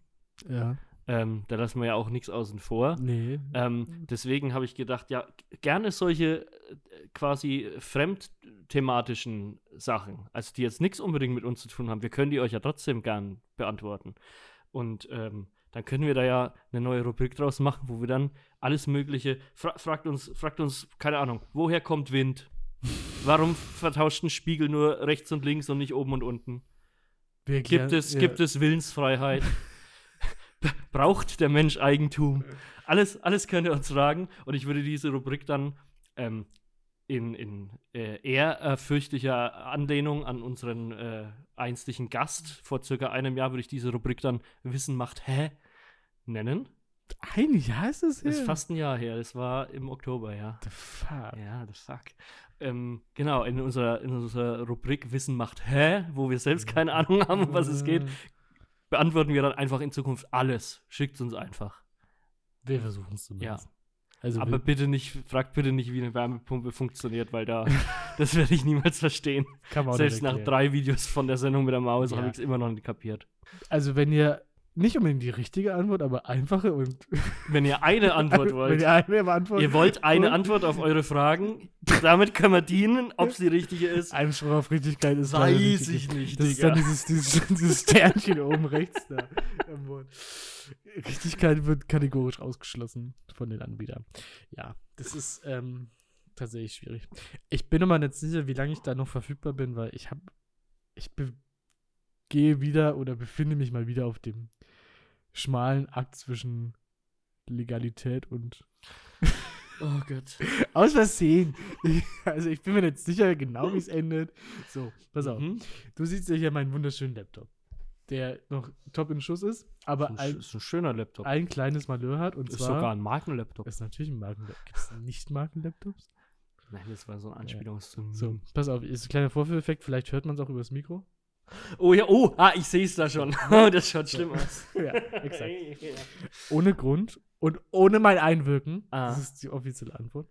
ja, Ähm, da lassen wir ja auch nichts außen vor. nee. Ähm, deswegen habe ich gedacht, ja, gerne solche äh, quasi fremdthematischen Sachen, also die jetzt nichts unbedingt mit uns zu tun haben, wir können die euch ja trotzdem gern beantworten. Und ähm, dann können wir da ja eine neue Rubrik draus machen, wo wir dann alles Mögliche, fra fragt uns, fragt uns, keine Ahnung, woher kommt Wind? Warum vertauscht ein Spiegel nur rechts und links und nicht oben und unten? Wir Gibt es, ja. gibt es Willensfreiheit? Braucht der Mensch Eigentum? Alles, alles könnt ihr uns fragen und ich würde diese Rubrik dann ähm, in, in äh, ehrfürchtlicher Anlehnung an unseren äh, einstigen Gast vor circa einem Jahr würde ich diese Rubrik dann Wissen macht hä nennen. Ein Jahr ist es Das ist her? fast ein Jahr her, das war im Oktober, ja. The fuck? Ja, the fuck. Ähm, genau, in unserer, in unserer Rubrik Wissen macht hä, wo wir selbst keine Ahnung haben, um was es geht, beantworten wir dann einfach in Zukunft alles. Schickt uns einfach. Wir versuchen es zumindest. Ja. Also Aber bitte nicht, fragt bitte nicht, wie eine Wärmepumpe funktioniert, weil da, das werde ich niemals verstehen. Selbst nach drei Videos von der Sendung mit der Maus Ja. habe ich es immer noch nicht kapiert. Also wenn ihr nicht unbedingt die richtige Antwort, aber einfache und Wenn ihr eine Antwort wenn wollt, ihr eine beantwortet, ihr wollt eine Antwort auf eure Fragen, damit können wir dienen, ob es die richtige ist. Ein Spruch auf Richtigkeit ist Weiß ich nicht, Das ist Digga. dann dieses, dieses, dieses Sternchen oben rechts da. Richtigkeit wird kategorisch ausgeschlossen von den Anbietern. Ja, das ist ähm, tatsächlich schwierig. Ich bin immer nicht sicher, wie lange ich da noch verfügbar bin, weil ich habe, ich be gehe wieder oder befinde mich mal wieder auf dem schmalen Akt zwischen Legalität und Oh Gott. aus Versehen. Also ich bin mir nicht sicher genau, wie es endet. So, pass auf. Mhm. Du siehst ja hier meinen wunderschönen Laptop, der noch top in Schuss ist, aber Das ein, ist ein schöner Laptop. ein kleines Malheur hat und ist zwar sogar ein Markenlaptop. ist natürlich ein Markenlaptop. Gibt es nicht Markenlaptops? Nein, das war so eine Anspielung zum. So, pass auf, ist ein kleiner Vorführeffekt, vielleicht hört man es auch übers Mikro. Oh ja, oh, ah, ich sehe es da schon. Oh, das schaut schlimm aus. ja, exakt. Ohne Grund und ohne mein Einwirken, Ah. das ist die offizielle Antwort,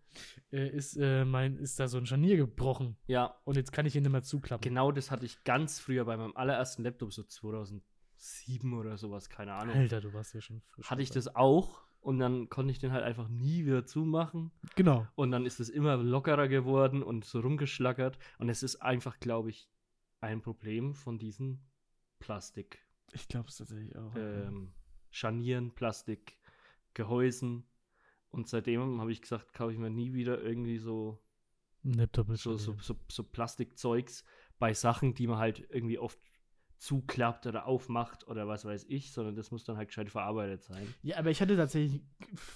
äh, ist, äh, mein, ist da so ein Scharnier gebrochen Ja, und jetzt kann ich ihn nicht mehr zuklappen. genau das hatte ich ganz früher bei meinem allerersten Laptop, so 2007 oder sowas, keine Ahnung. Alter, du warst ja schon frisch. hatte ich das auch und dann konnte ich den halt einfach nie wieder zumachen Genau. und dann ist es immer lockerer geworden und so rumgeschlackert und es ist einfach, glaube ich, ein Problem von diesen Plastik, Ich glaube es tatsächlich auch. ähm, Scharnieren, Plastik, Gehäusen und seitdem habe ich gesagt, kaufe ich mir nie wieder irgendwie so Ein Laptop mit so, so, so, so Plastikzeugs bei Sachen, die man halt irgendwie oft zuklappt oder aufmacht oder was weiß ich, sondern das muss dann halt gescheit verarbeitet sein. Ja, aber ich hatte tatsächlich,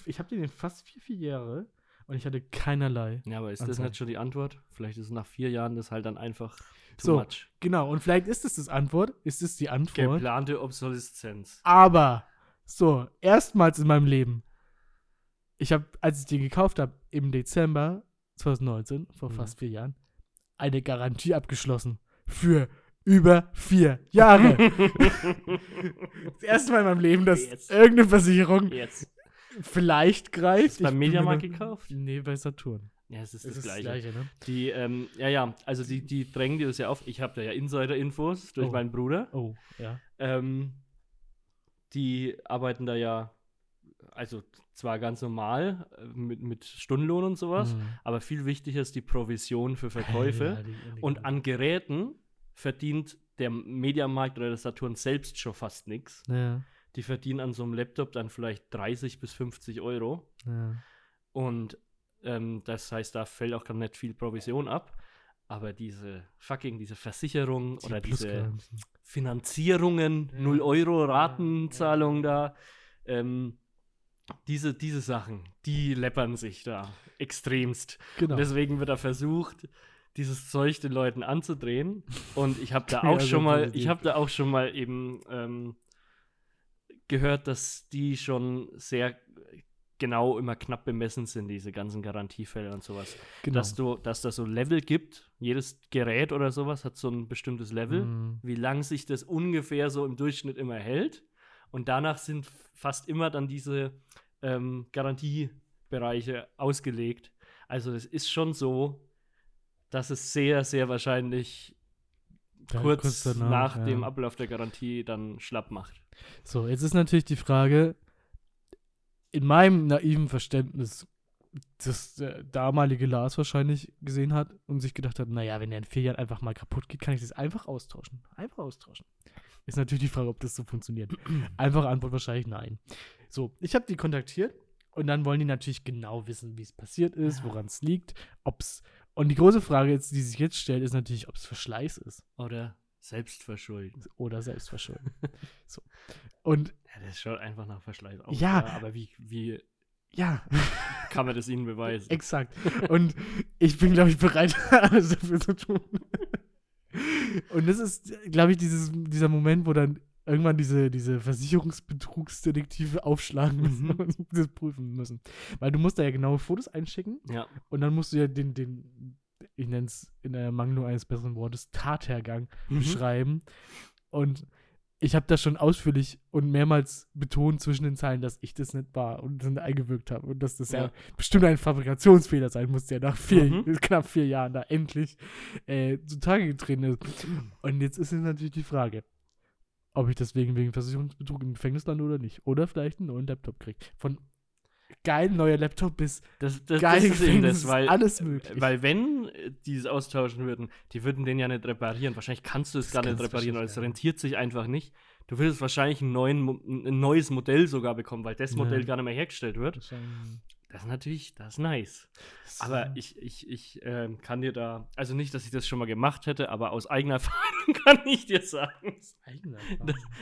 ich habe den fast vier, vier Jahre und ich hatte keinerlei. Ja, aber ist das Anzeige. nicht schon die Antwort? Vielleicht ist nach vier Jahren das halt dann einfach So. much. Genau, und vielleicht ist es das Antwort, ist es die Antwort. Geplante Obsoleszenz. Aber, so, erstmals in meinem Leben, ich habe, als ich den gekauft habe, im Dezember 2019, vor Mhm. fast vier Jahren, eine Garantie abgeschlossen. Für über vier Jahre. das erste Mal in meinem Leben, dass Jetzt. irgendeine Versicherung Jetzt. vielleicht greift. Hast du beim Mediamarkt gekauft? Nee, bei Saturn. Ja, es ist Das das, ist das Gleiche. Gleiche, ne? Die, ähm, ja, ja, also die, die drängen dir das ja auf. Ich habe da ja Insider-Infos durch Oh. meinen Bruder. Oh, ja. Ähm, die arbeiten da ja, also zwar ganz normal äh, mit, mit Stundenlohn und sowas, Mhm. aber viel wichtiger ist die Provision für Verkäufe. Ja, die- die- Und an Geräten verdient der Mediamarkt oder der Saturn selbst schon fast nichts. Ja, Die verdienen an so einem Laptop dann vielleicht 30 bis 50 Euro. ja. Und Ähm, das heißt, da fällt auch gar nicht viel Provision ab. Aber diese fucking, diese Versicherung oder diese. Finanzierungen, Ja. 0 Euro Ja, Ratenzahlung da, ähm, diese, diese Sachen, die läppern sich da extremst. Genau. Und deswegen wird da versucht, dieses Zeug den Leuten anzudrehen. Und ich habe da Ja, auch sehr schon mal, ich habe da auch schon mal eben ähm, gehört, dass die schon sehr genau immer knapp bemessen sind, diese ganzen Garantiefälle und sowas. genau. Dass du, dass da so Level gibt, jedes Gerät oder sowas hat so ein bestimmtes Level, Mhm. wie lang sich das ungefähr so im Durchschnitt immer hält. Und danach sind fast immer dann diese ähm, Garantiebereiche ausgelegt. Also es ist schon so, dass es sehr, sehr wahrscheinlich Ja, kurz, kurz danach, nach ja. dem Ablauf der Garantie dann schlapp macht. So, jetzt ist natürlich die Frage, in meinem naiven Verständnis, das der damalige Lars wahrscheinlich gesehen hat und sich gedacht hat, naja, wenn der in vier Jahren einfach mal kaputt geht, kann ich das einfach austauschen. Einfach austauschen. Ist natürlich die Frage, ob das so funktioniert. Einfache Antwort wahrscheinlich nein. So, ich habe die kontaktiert und dann wollen die natürlich genau wissen, wie es passiert ist, woran es liegt, ob es. Und die große Frage, jetzt, die sich jetzt stellt, ist natürlich, ob es Verschleiß ist Oder Selbstverschulden. oder Selbstverschulden. so. Und Ja, das schaut einfach nach Verschleiß aus. Ja. Aber wie, wie ja, kann man das ihnen beweisen? Exakt. Und ich bin, glaube ich, bereit, alles dafür zu tun. Und das ist, glaube ich, dieses, dieser Moment, wo dann irgendwann diese, diese Versicherungsbetrugsdetektive aufschlagen müssen Mhm. und das prüfen müssen. Weil du musst da ja genaue Fotos einschicken ja. und dann musst du ja den, den ich nenne es in der Mangel eines besseren Wortes, Tathergang Mhm. beschreiben. Und ich habe das schon ausführlich und mehrmals betont zwischen den Zeilen, dass ich das nicht war und dann eingewirkt habe und dass das ja, Ja. bestimmt ein Fabrikationsfehler sein muss, der nach vier, Mhm. knapp vier Jahren da endlich äh, zutage getreten ist. Und jetzt ist jetzt natürlich die Frage, ob ich deswegen wegen Versicherungsbetrug im Gefängnis lande oder nicht. Oder vielleicht einen neuen Laptop kriege. Von geil neuer Laptop bis Das, das, geil das ist eben das, weil, alles möglich. weil wenn äh, die es austauschen würden, die würden den ja nicht reparieren. Wahrscheinlich kannst du es gar nicht reparieren, weil es rentiert sich einfach nicht. Du würdest wahrscheinlich neuen, ein neues Modell sogar bekommen, weil das Ja. Modell gar nicht mehr hergestellt wird. Das ist natürlich, das ist nice. Aber ich, ich, ich ähm, kann dir da, also nicht, dass ich das schon mal gemacht hätte, aber aus eigener Erfahrung kann ich dir sagen, Eigener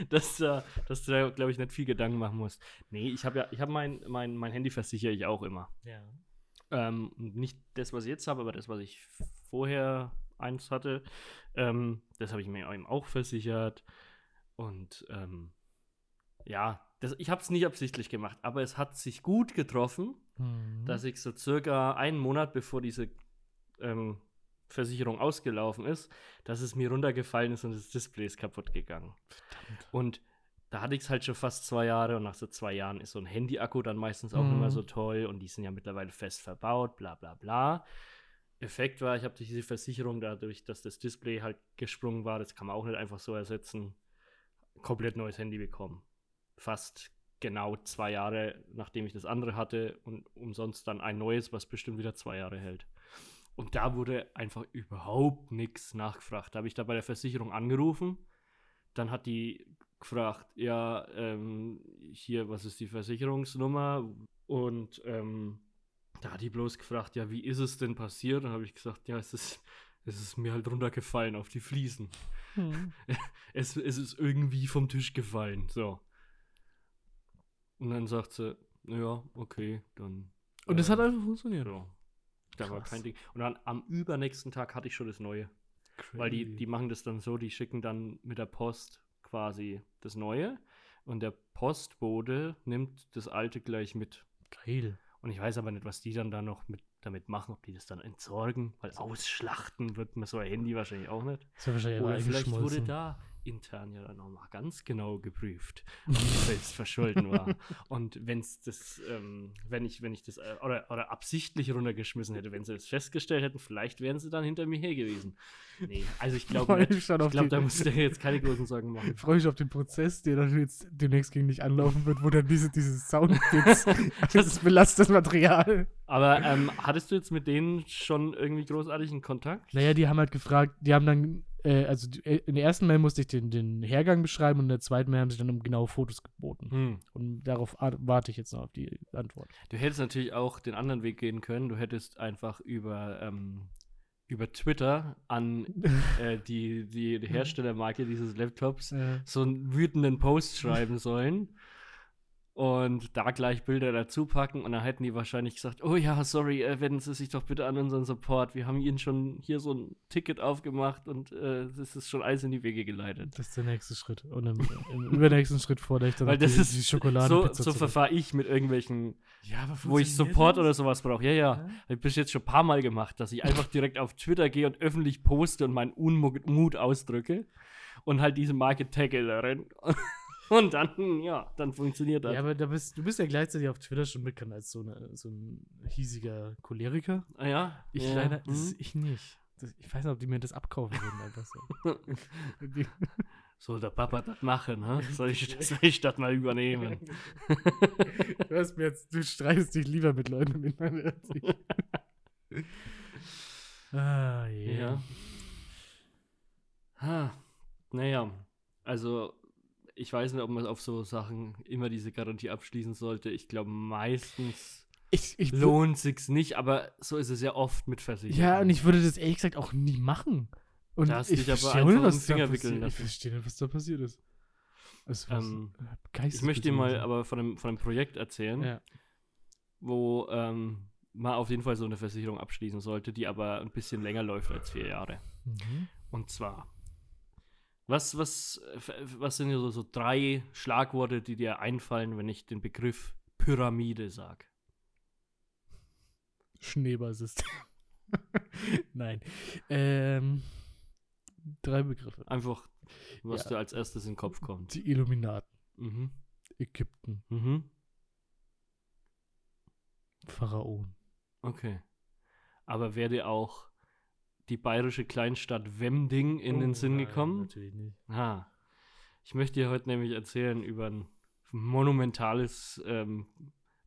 dass, da- dass du da, glaube ich, nicht viel Gedanken machen musst. Nee, ich habe ja, ich habe mein, mein, mein Handy versichere ich auch immer. ja. Ähm, nicht das, was ich jetzt habe, aber das, was ich vorher eins hatte, ähm, das habe ich mir eben auch versichert. Und ähm, ja, das, ich habe es nicht absichtlich gemacht, aber es hat sich gut getroffen, Mhm. dass ich so circa einen Monat bevor diese ähm, Versicherung ausgelaufen ist, dass es mir runtergefallen ist und das Display ist kaputt gegangen. Und da hatte ich es halt schon fast zwei Jahre und nach so zwei Jahren ist so ein Handy-Akku dann meistens auch nicht mehr Mhm. so toll und die sind ja mittlerweile fest verbaut, bla bla bla. Effekt war, ich habe durch diese Versicherung dadurch, dass das Display halt gesprungen war, das kann man auch nicht einfach so ersetzen, komplett neues Handy bekommen. Fast genau zwei Jahre, nachdem ich das andere hatte und umsonst dann ein neues, was bestimmt wieder zwei Jahre hält. Und da wurde einfach überhaupt nichts nachgefragt. Da habe ich da bei der Versicherung angerufen. Dann hat die gefragt, ja, ähm, hier, was ist die Versicherungsnummer? Und ähm, da hat die bloß gefragt, ja, wie ist es denn passiert? Dann habe ich gesagt, ja, es ist, es ist mir halt runtergefallen auf die Fliesen. Mhm. Es, es ist irgendwie vom Tisch gefallen. So. Und dann sagt sie, ja, okay, dann. Und es äh, hat einfach funktioniert. ja. Da war kein Ding. Und dann am übernächsten Tag hatte ich schon das Neue. Weil die, die machen das dann so, die schicken dann mit der Post quasi das Neue und der Postbote nimmt das alte gleich mit. Geil. Und ich weiß aber nicht, was die dann da noch mit, damit machen, ob die das dann entsorgen, weil ausschlachten wird man so ein Handy wahrscheinlich auch nicht. Das wäre wahrscheinlich Oder vielleicht wurde da intern ja dann nochmal ganz genau geprüft, ob es Selbstverschulden war. Und wenn es das, ähm, wenn ich, wenn ich das, äh, oder, oder absichtlich runtergeschmissen hätte, wenn sie das festgestellt hätten, vielleicht wären sie dann hinter mir her gewesen. Nee, also ich glaube Ich auf glaube, da musst du dir jetzt keine großen Sorgen machen. Ich freue mich auf den Prozess, der dann jetzt demnächst gegen dich anlaufen wird, wo dann diese, diese Soundbits, das ist belastet Material. Aber ähm, hattest du jetzt mit denen schon irgendwie großartigen Kontakt? Naja, die haben halt gefragt, die haben dann äh, also äh, in der ersten Mail musste ich den, den Hergang beschreiben und in der zweiten Mail haben sie dann um genaue Fotos geboten. Hm. Und darauf warte ich jetzt noch auf die Antwort. Du hättest natürlich auch den anderen Weg gehen können. Du hättest einfach über, ähm, über Twitter an äh, die, die, die Herstellermarke dieses Laptops Äh, so einen wütenden Post schreiben sollen und da gleich Bilder dazu packen und dann hätten die wahrscheinlich gesagt, oh ja, sorry, äh, wenden Sie sich doch bitte an unseren Support. Wir haben Ihnen schon hier so ein Ticket aufgemacht und äh, das ist schon alles in die Wege geleitet. das ist der nächste Schritt. Und im, im übernächsten Schritt fordere ich dann Weil das die, ist die so, Schokoladenpizza so zurück. verfahre ich mit irgendwelchen, Ja, wo ich Support das? oder sowas brauche. Ja, ja. Ja? Habe ich bis jetzt schon ein paar Mal gemacht, dass ich einfach direkt auf Twitter gehe und öffentlich poste und meinen Unmut ausdrücke und halt diese Marke tagge darin. Und dann, ja, dann funktioniert das. Ja, aber da bist, du bist ja gleichzeitig auf Twitter schon bekannt als so, eine, so ein hiesiger Choleriker. Ah, ja? Ich ja. leider, mhm. ich nicht. Das, ich weiß nicht, ob die mir das abkaufen würden, einfach so. Soll der Papa das machen, ne? Soll ich, soll ich das mal übernehmen? du hast mir jetzt, du streitest dich lieber mit Leuten als ich. ah, yeah. Ja. Ha. Naja, also ich weiß nicht, ob man auf so Sachen immer diese Garantie abschließen sollte. Ich glaube, meistens Ich, ich lohnt sich's nicht, aber so ist es ja oft mit Versicherungen. ja, und ich würde das ehrlich gesagt auch nie machen. Und Da hast ich dich aber verstehe einfach nicht, was den da Finger wickeln passiert. Ich verstehe nicht, was da passiert ist. War Ähm, Ich möchte dir mal aber von einem, von einem Projekt erzählen, Ja. wo ähm, man auf jeden Fall so eine Versicherung abschließen sollte, die aber ein bisschen länger läuft als vier Jahre. Mhm. Und zwar, was, was, was sind so, so drei Schlagworte, die dir einfallen, wenn ich den Begriff Pyramide sage? Schneeballsystem. Nein. Ähm, drei Begriffe. Einfach, was Ja. dir als erstes in den Kopf kommt. Die Illuminaten, Mhm. Ägypten, Mhm. Pharaonen. Okay. Aber dir auch die bayerische Kleinstadt Wemding in den Oh, Sinn nein, gekommen? Natürlich nicht. Ah. Ich möchte dir heute nämlich erzählen über ein monumentales ähm,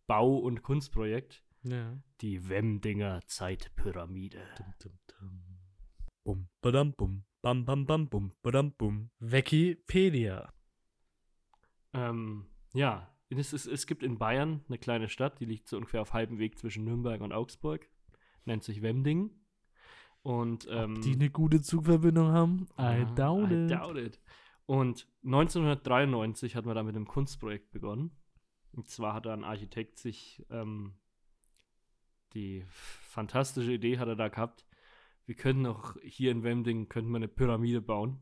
Bau- und Kunstprojekt. Ja. Die Wemdinger Zeitpyramide. Dum, dum, dum. Bum, badam, bum, bam, bam, bam, bum, badam, bum. Wikipedia. Ähm, ja, es, ist, es gibt in Bayern eine kleine Stadt, die liegt so ungefähr auf halbem Weg zwischen Nürnberg und Augsburg. Nennt sich Wemding. Und ähm, Ob die eine gute Zugverbindung haben? I doubt I it. doubt it. Und 1993 hat man da mit einem Kunstprojekt begonnen. Und zwar hat da ein Architekt sich ähm, die fantastische Idee hat er da gehabt. Wir könnten auch hier in Wemding könnten wir eine Pyramide bauen.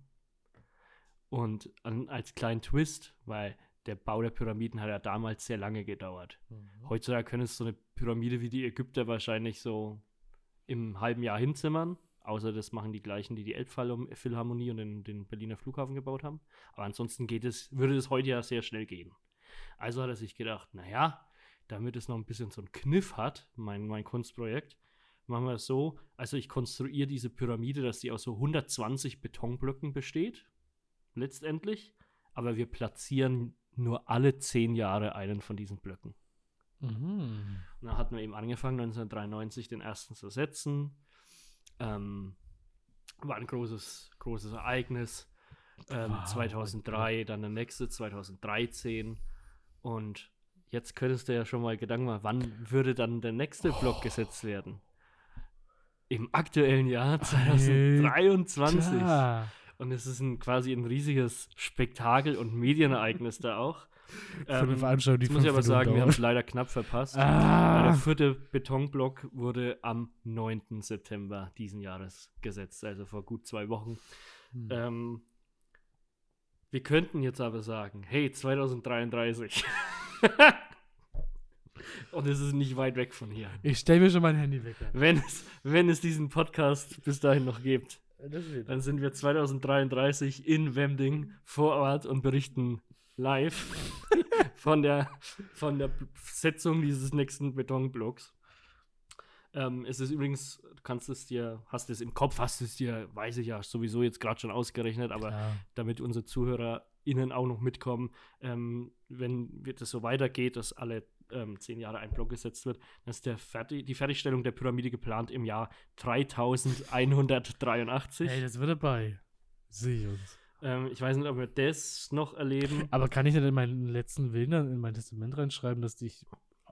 Und an, als kleinen Twist, weil der Bau der Pyramiden hat ja damals sehr lange gedauert. Mhm. Heutzutage können es so eine Pyramide wie die Ägypter wahrscheinlich so im halben Jahr hinzimmern. Außer das machen die gleichen, die die Elbphilharmonie und den, den Berliner Flughafen gebaut haben. Aber ansonsten geht es, würde es heute ja sehr schnell gehen. Also hat er sich gedacht, naja, damit es noch ein bisschen so einen Kniff hat, mein, mein Kunstprojekt, machen wir es so, also ich konstruiere diese Pyramide, dass die aus so 120 Betonblöcken besteht, letztendlich, aber wir platzieren nur alle zehn Jahre einen von diesen Blöcken. Mhm. Und dann hatten wir eben angefangen, 1993 den ersten zu setzen. Ähm, war ein großes, großes Ereignis. Ähm, Wow, 2003, dann der nächste, 2013. Und jetzt könntest du ja schon mal Gedanken machen, wann würde dann der nächste Block gesetzt werden? Im aktuellen Jahr 2023. Tja. Und es ist ein, quasi ein riesiges Spektakel und Medienereignis da auch. Ähm, Veranstaltung, die Jetzt muss ich aber sagen, wir Minuten haben es dauert. leider knapp verpasst. Ah. Der vierte Betonblock wurde am 9. September diesen Jahres gesetzt, also vor gut zwei Wochen. Hm. Ähm, wir könnten jetzt aber sagen, hey, 2033. Und es ist nicht weit weg von hier. Ich stelle mir schon mein Handy weg. Wenn es, wenn es diesen Podcast bis dahin noch gibt, dann sind wir 2033 in Wemding vor Ort und berichten live von der, von der Setzung dieses nächsten Betonblocks. Ähm, es ist übrigens, du kannst es dir, hast es im Kopf, hast es dir, weiß ich ja sowieso jetzt gerade schon ausgerechnet, aber Klar. damit unsere ZuhörerInnen auch noch mitkommen, ähm, wenn das so weitergeht, dass alle ähm, zehn Jahre ein Block gesetzt wird, dann ist der Fertig die Fertigstellung der Pyramide geplant im Jahr 3183. Hey, das wird dabei. Ich uns. Ähm, ich weiß nicht, ob wir das noch erleben. Aber kann ich denn in meinen letzten Willen dann in mein Testament reinschreiben, dass ich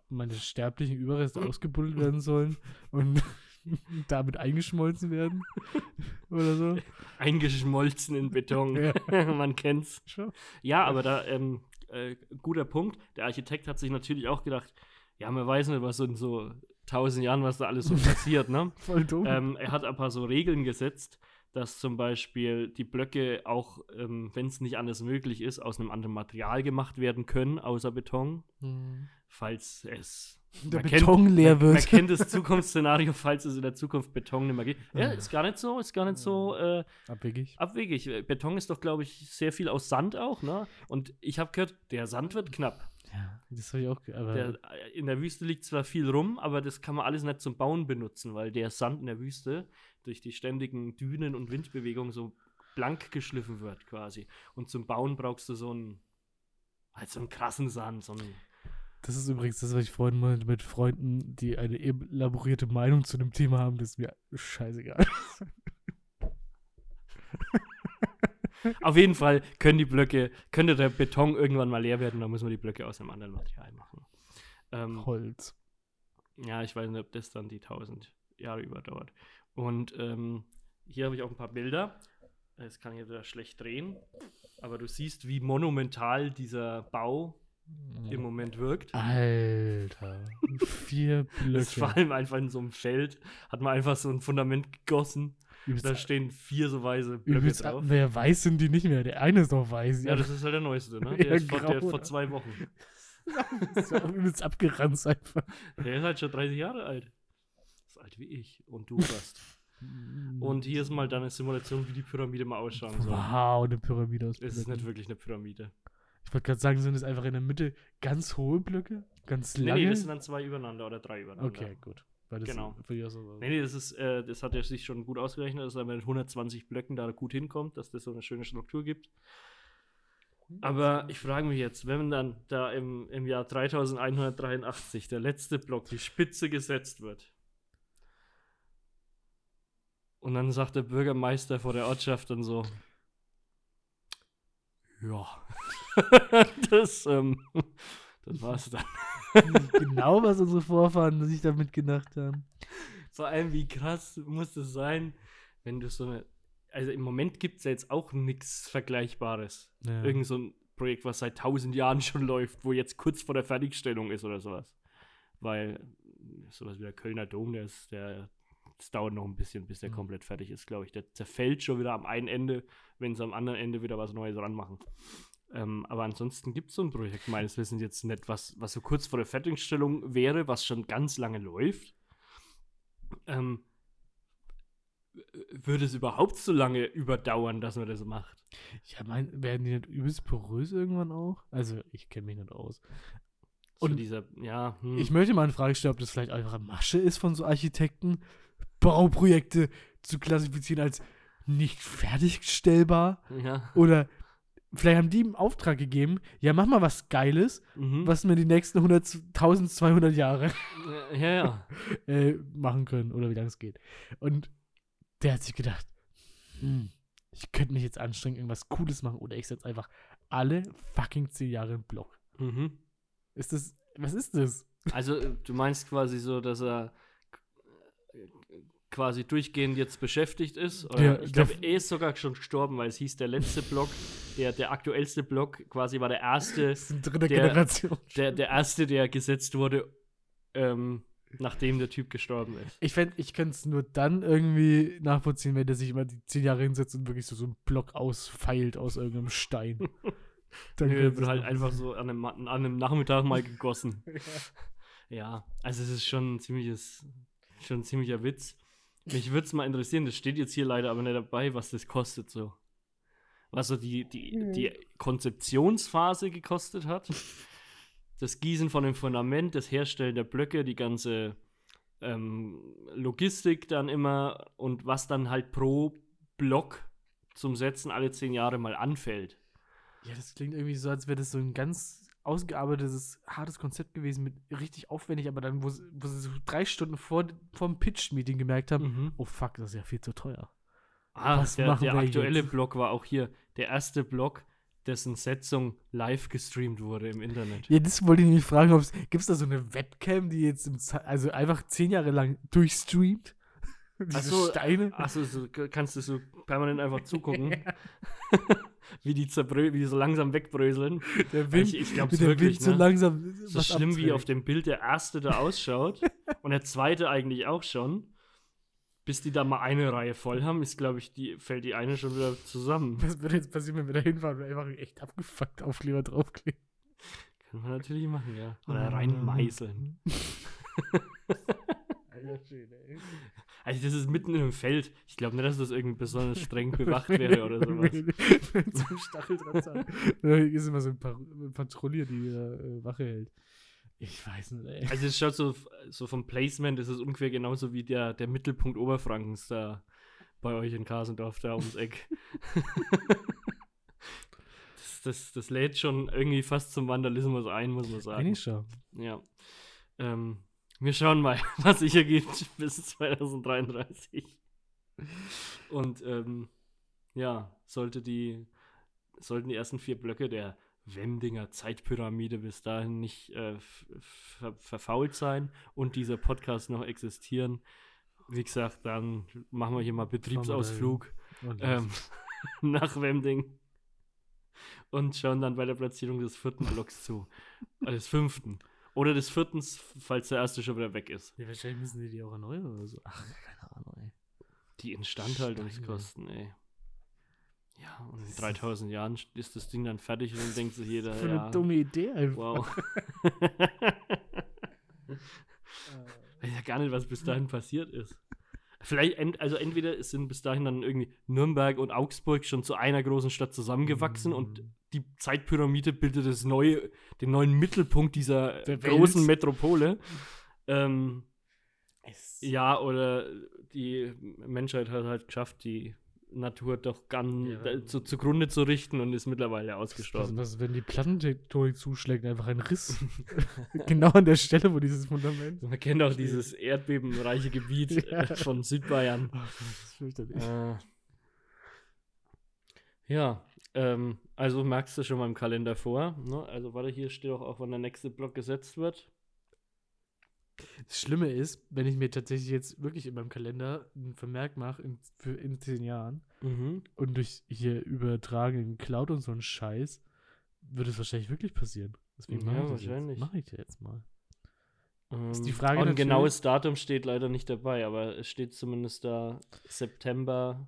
meine sterblichen Überreste ausgebuddelt werden sollen und damit eingeschmolzen werden? Oder so? Eingeschmolzen in Beton. Ja. Man kennt's. Schon. Ja, aber da, ähm, äh, guter Punkt. Der Architekt hat sich natürlich auch gedacht, ja, man weiß nicht, was in so tausend Jahren, was da alles so passiert, ne? Voll dumm. ähm, er hat ein paar so Regeln gesetzt, dass zum Beispiel die Blöcke auch, ähm, wenn es nicht anders möglich ist, aus einem anderen Material gemacht werden können, außer Beton, Hm. falls es Der man Beton leer man, man wird. kennt das Zukunftsszenario, falls es in der Zukunft Beton nicht mehr geht. Ja, ist gar nicht so, ist gar nicht so äh, Abwegig. abwegig. Beton ist doch, glaube ich, sehr viel aus Sand auch, ne? Und ich habe gehört, der Sand wird knapp. Ja, das habe ich auch. Der, äh, in der Wüste liegt zwar viel rum, aber das kann man alles nicht zum Bauen benutzen, weil der Sand in der Wüste durch die ständigen Dünen und Windbewegungen so blank geschliffen wird quasi. Und zum Bauen brauchst du so einen, halt so einen krassen Sand, so einen das ist übrigens das, was ich vorhin meinte mit Freunden, die eine elaborierte Meinung zu dem Thema haben, das ist mir scheißegal. Auf jeden Fall können die Blöcke, könnte der Beton irgendwann mal leer werden, dann müssen wir die Blöcke aus einem anderen Material machen. Ähm, Holz. ja, ich weiß nicht, ob das dann die 1000 Jahre überdauert. Und ähm, hier habe ich auch ein paar Bilder. Das kann ich jetzt wieder schlecht drehen. Aber du siehst, wie monumental dieser Bau im Moment wirkt. Alter. Vier Das ist vor Blöcke. allem einfach in so einem Feld, hat man einfach so ein Fundament gegossen. Übelst, Da stehen vier so weiße Blöcke übelst drauf. wer weiß sind die nicht mehr? Der eine ist noch weiß. Ja, das ist halt der neueste, ne? Ja, Der ist vor, der grau, vor oder? zwei Wochen. ist auch übelst abgeranzt einfach. Der ist halt schon 30 Jahre alt. So alt wie ich und du fast. und hier ist mal dann eine Simulation, wie die Pyramide mal ausschauen soll. Wow, eine Pyramide aus Es ist Blöcken. nicht wirklich eine Pyramide. Ich wollte gerade sagen, sind es einfach in der Mitte ganz hohe Blöcke? Ganz Nee, lange? nee, das sind dann zwei übereinander oder drei übereinander. okay, gut. Weil das Genau. Für die so Nee, nee, das ist, äh, das hat er sich schon gut ausgerechnet, dass er mit 120 Blöcken da gut hinkommt, dass das so eine schöne Struktur gibt. Aber ich frage mich jetzt, wenn dann da im, im Jahr 3183 der letzte Block, die Spitze gesetzt wird, und dann sagt der Bürgermeister vor der Ortschaft dann so, ja, das, ähm, das war's dann. Genau, was unsere Vorfahren sich damit gedacht haben. Vor allem, wie krass muss das sein, wenn du so eine. Also im Moment gibt es ja jetzt auch nichts Vergleichbares. Ja. Irgend so ein Projekt, was seit tausend Jahren schon läuft, wo jetzt kurz vor der Fertigstellung ist oder sowas. Weil sowas wie der Kölner Dom, der ist, der. Es dauert noch ein bisschen, bis der Mhm. komplett fertig ist, glaube ich. Der zerfällt schon wieder am einen Ende, wenn sie am anderen Ende wieder was Neues ranmachen. Ähm, aber ansonsten gibt es so ein Projekt meines Wissens jetzt nicht, was, was so kurz vor der Fertigstellung wäre, was schon ganz lange läuft. Ähm, würde es überhaupt so lange überdauern, dass man das macht? Ja, mein, werden die nicht übelst porös irgendwann auch? Also, ich kenne mich nicht aus. So Und dieser, ja, hm. Ich möchte mal in Frage stellen, ob das vielleicht einfach eine Masche ist von so Architekten, Bauprojekte zu klassifizieren als nicht fertigstellbar. ja. Oder vielleicht haben die im Auftrag gegeben, ja, mach mal was Geiles, Mhm. was wir die nächsten 100, 1200 Jahre Ja, ja. äh, machen können oder wie lange es geht. Und der hat sich gedacht, hm, ich könnte mich jetzt anstrengen, irgendwas Cooles machen oder ich setze einfach alle fucking 10 Jahre im Block. Mhm. Ist das, was ist das? Also, äh, du meinst quasi so, dass er quasi durchgehend jetzt beschäftigt ist? Der- ich glaube, er ist sogar schon gestorben, weil es hieß, der letzte Block, der, der aktuellste Block quasi war der erste, Das ist eine dritte Der- Generation. der, der erste, der gesetzt wurde, ähm, nachdem der Typ gestorben ist. Ich, fänd, ich könnte es nur dann irgendwie nachvollziehen, wenn der sich immer die zehn Jahre hinsetzt und wirklich so, so einen Block ausfeilt aus irgendeinem Stein. Dann Nö, wird halt einfach so an einem, an einem Nachmittag mal gegossen. Ja, also es ist schon ein ziemliches, schon ein ziemlicher Witz. Mich würde es mal interessieren, das steht jetzt hier leider aber nicht dabei, was das kostet so. Was so die, die, die Konzeptionsphase gekostet hat. Das Gießen von dem Fundament, das Herstellen der Blöcke, die ganze ähm, Logistik dann immer und was dann halt pro Block zum Setzen alle zehn Jahre mal anfällt. Ja, das klingt irgendwie so, als wäre das so ein ganz ausgearbeitetes, hartes Konzept gewesen, mit richtig aufwendig, aber dann, wo, sie- wo sie so drei Stunden vor, vor dem Pitch-Meeting gemerkt haben, Mhm. oh fuck, das ist ja viel zu teuer. Ah, Was der, der aktuelle jetzt? Blog war auch hier. Der erste Blog, dessen Setzung live gestreamt wurde im Internet. Ja, das wollte ich nämlich fragen, gibt es da so eine Webcam, die jetzt im also einfach zehn Jahre lang durchstreamt? Diese Ach so, Steine? Achso, so, kannst du so permanent einfach zugucken, wie, die zerbrö wie die so langsam wegbröseln. Der Wind, ich ich glaube wie wirklich. Wind so ne? langsam. so schlimm wie abträgt. auf dem Bild der erste da ausschaut und der zweite eigentlich auch schon. Bis die da mal eine Reihe voll haben, ist, glaube ich, die, fällt die eine schon wieder zusammen. Was würde jetzt passieren, wenn wir da hinfahren und einfach echt abgefuckt Aufkleber draufkleben? Kann man natürlich machen, ja. Oder Ah. reinmeißeln. Alter Schwede, ey. Also das ist mitten in einem Feld. Ich glaube nicht, dass das irgendwie besonders streng bewacht wäre oder sowas. Mit so einem Stachel dran. zu haben. Da ist immer so ein, Patrouille, die äh, Wache hält. Ich weiß nicht, ey. Also es schaut so, so vom Placement, ist es ungefähr genauso wie der, der Mittelpunkt Oberfrankens da bei euch in Kasendorf da ums Eck. das, das, das lädt schon irgendwie fast zum Vandalismus ein, muss man sagen. Eigentlich schon. Ja. Ähm, wir schauen mal, was sich ergibt bis 2033. Und ähm, ja, sollte die, sollten die ersten vier Blöcke der Wemdinger Zeitpyramide bis dahin nicht äh, ver verfault sein und dieser Podcast noch existieren, wie gesagt, dann machen wir hier mal Betriebsausflug ähm, nach Wemding und schauen dann bei der Platzierung des vierten Blocks zu. Äh, des fünften. Oder des vierten, falls der erste schon wieder weg ist. ja, wahrscheinlich müssen die die auch erneuern oder so. Ach, keine Ahnung, ey. Die Steine. Instandhaltungskosten, ey. Ja, und in 3000 Jahren ist das Ding dann fertig und dann denkt sich jeder, Für ja, eine dumme Idee einfach. wow. Weiß ja gar nicht, was bis dahin passiert ist. Vielleicht, ent, also entweder sind bis dahin dann irgendwie Nürnberg und Augsburg schon zu einer großen Stadt zusammengewachsen und Mhm. Die Zeitpyramide bildet das neue, den neuen Mittelpunkt dieser Der großen Welt. Metropole. Ähm, ja, oder die Menschheit hat halt geschafft, die Natur doch ganz Ja. zu, zugrunde zu richten und ist mittlerweile Was, ausgestorben. was, wenn die Plattentektonik zuschlägt, einfach ein Riss. genau an der Stelle, wo dieses Fundament. Man kennt auch dieses erdbebenreiche Gebiet Ja. äh, von Südbayern. Das ist fürchterlich. Äh, ja, ähm, also merkst du schon mal im Kalender vor. Ne? Also warte, hier steht auch, auch, wann der nächste Block gesetzt wird. Das Schlimme ist, wenn ich mir tatsächlich jetzt wirklich in meinem Kalender einen Vermerk mache in, für in zehn Jahren Mhm. und durch hier übertragen in Cloud und so einen Scheiß, würde es wahrscheinlich wirklich passieren. Deswegen Ja, mache ich das wahrscheinlich. Jetzt. Mache ich jetzt mal. Ähm, Ist die Frage und ein genaues Datum steht leider nicht dabei, aber es steht zumindest da September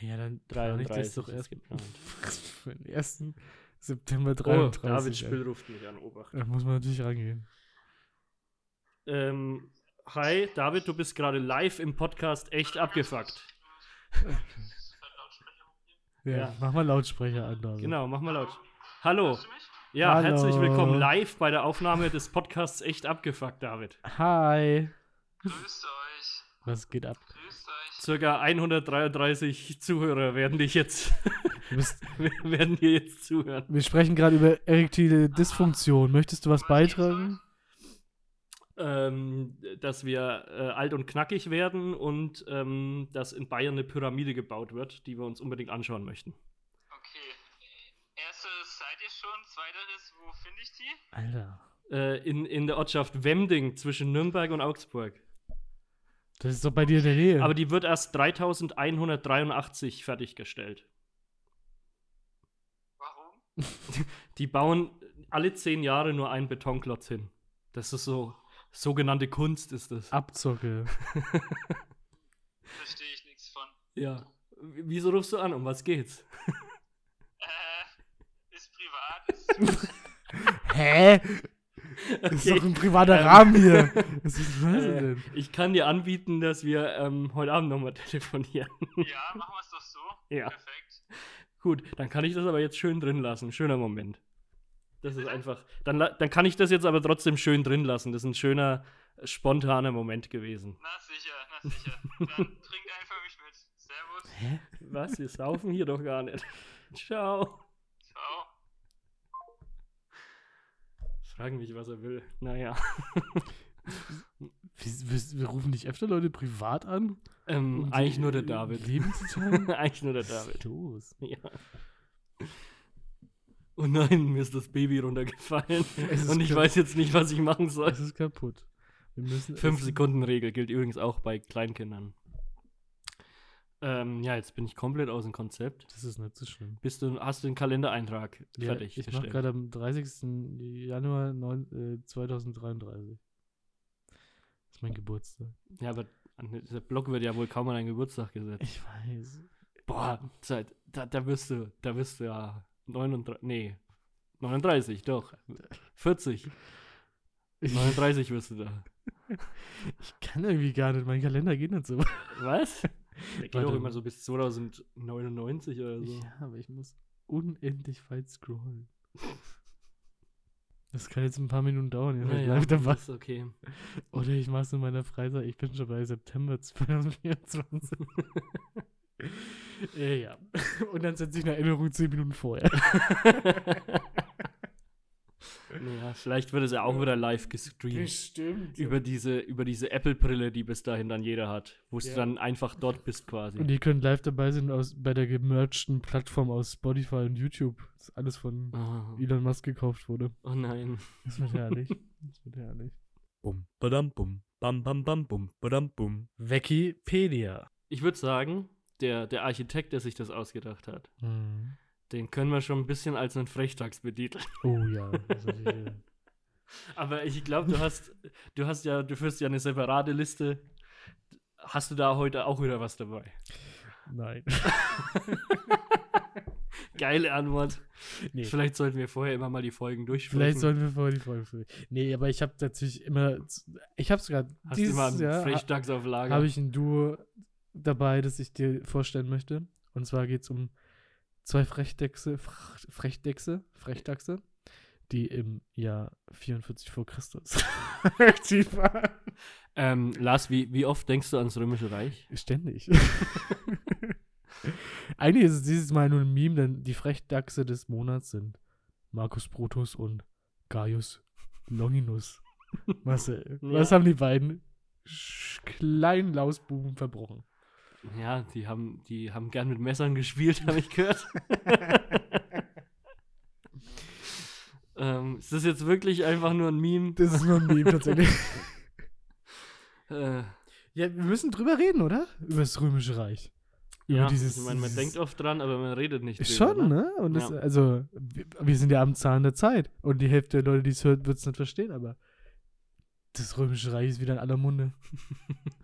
Ja, dann plane ich 33 das doch erst geplant. für den 1. September Oh, 33. David ey. Spill ruft mich an, Obacht. Da muss man natürlich rangehen. Ähm, hi, David, du bist gerade live im Podcast echt abgefuckt. Ja, Ja. mach mal Lautsprecher an, David. Genau, mach mal laut. Hallo. Ja, Hallo. herzlich willkommen live bei der Aufnahme des Podcasts echt abgefuckt, David. Hi. Grüßt euch. Was geht ab? Circa 133 Zuhörer werden dich jetzt werden dir jetzt zuhören. wir sprechen gerade über erektile Dysfunktion. Möchtest du was beitragen? Ähm, dass wir äh, alt und knackig werden und ähm, dass in Bayern eine Pyramide gebaut wird, die wir uns unbedingt anschauen möchten. Okay. Erstes seid ihr schon. Zweiteres, wo finde ich die? Alter. Äh, in, in der Ortschaft Wemding zwischen Nürnberg und Augsburg. Das ist doch bei dir in der Nähe. Aber die wird erst 3183 fertiggestellt. Warum? Die bauen alle zehn Jahre nur einen Betonklotz hin. Das ist so, sogenannte Kunst ist das. Abzocke. Verstehe ich nichts von. Ja. W- Wieso rufst du an? Um was geht's? Äh, ist privat. Ist Hä? Das ist Okay. doch ein privater Ähm. Rahmen hier. Was ist das Äh, denn? ich kann dir anbieten, dass wir ähm, heute Abend nochmal telefonieren. ja, machen wir es doch so. Ja. Perfekt. Gut, dann kann ich das aber jetzt schön drin lassen. Schöner Moment. Das ist einfach. Dann, dann kann ich das jetzt aber trotzdem schön drin lassen. Das ist ein schöner, äh, spontaner Moment gewesen. Na sicher, na sicher. Dann trinkt einfach mich mit. Servus. Hä? Was? Wir saufen hier doch gar nicht. Ciao. Fragen mich, was er will. Naja. Wir, wir, wir rufen dich öfter Leute privat an? Ähm, um eigentlich nur der David. Eigentlich nur der Was ist David. los? Ja. Oh nein, mir ist das Baby runtergefallen. Und ich weiß jetzt nicht, was ich machen soll. Es ist kaputt. Wir müssen Fünf Sekunden Regel gilt übrigens auch bei Kleinkindern. Ähm, ja, jetzt bin ich komplett aus dem Konzept. Das ist nicht so schlimm. Bist du, hast du den Kalendereintrag Ja, fertig ich mache gerade am 30. Januar neun, äh, 2033. Das ist mein Geburtstag. Ja, aber an dieser Blog wird ja wohl kaum an deinen Geburtstag gesetzt. Ich weiß. Boah, Zeit, da, da wirst du, da wirst du ja 39, nee, 39, doch. 40, Ich, 39 wirst du da. ich kann irgendwie gar nicht. Mein Kalender geht nicht so. Was? Der geht auch immer so bis 2099 oder so. Ja, aber ich muss unendlich weit scrollen. Das kann jetzt ein paar Minuten dauern. Naja, live dabei. ist okay. Oder ich mache es in meiner Freizeit. Ich bin schon bei September 2024. äh, ja. Und dann setze ich eine Erinnerung 10 Minuten vorher. Ja, vielleicht wird es ja auch wieder live gestreamt. Bestimmt. Über diese, über diese Apple-Brille, die bis dahin dann jeder hat. Wo du Ja. dann einfach dort bist quasi. Und ihr könnt live dabei sein aus, bei der gemergten Plattform aus Spotify und YouTube. Das alles von Ah, Elon Musk gekauft wurde. oh nein. Das wird herrlich. Das wird herrlich. Bum, badam, bum, bam, bam, bam, bum, badam, bum. Wikipedia. Ich würde sagen, der, der Architekt, der sich das ausgedacht hat, Mhm. Den können wir schon ein bisschen als einen Frechtags betiteln. Oh ja. Das ist natürlich, Aber ich glaube, du hast, du hast ja, du führst ja eine separate Liste. Hast du da heute auch wieder was dabei? nein. Geile Antwort. Nee. Vielleicht sollten wir vorher immer mal die Folgen durchsprechen. Vielleicht sollten wir vorher die Folge führen. Nee, aber ich habe natürlich immer. Ich habe es gerade. Hast du immer Frechtags auf Lager? habe ich ein Duo dabei, das ich dir vorstellen möchte. Und zwar geht es um zwei Frechdechse, Frechdechse, Frechdachse, die im Jahr 44 vor Christus aktiv waren. ähm, Lars, wie, wie oft denkst du ans Römische Reich? Ständig. Eigentlich ist es dieses Mal nur ein Meme, denn die Frechdachse des Monats sind Marcus Brutus und Gaius Longinus. Marcel, was Ja. haben die beiden kleinen Lausbuben verbrochen? Ja, die haben, die haben gern mit Messern gespielt, habe ich gehört. ähm, ist das jetzt wirklich einfach nur ein Meme? Das ist nur ein Meme tatsächlich. Äh, Ja, wir müssen drüber reden, oder? Über das Römische Reich. Über ja, dieses- ich meine, man denkt oft dran, aber man redet nicht drüber. Schon, ne? ne? Und das, Ja. also, wir, wir sind ja am Zahn der Zeit. Und die Hälfte der Leute, die es hört, wird es nicht verstehen, aber das Römische Reich ist wieder in aller Munde.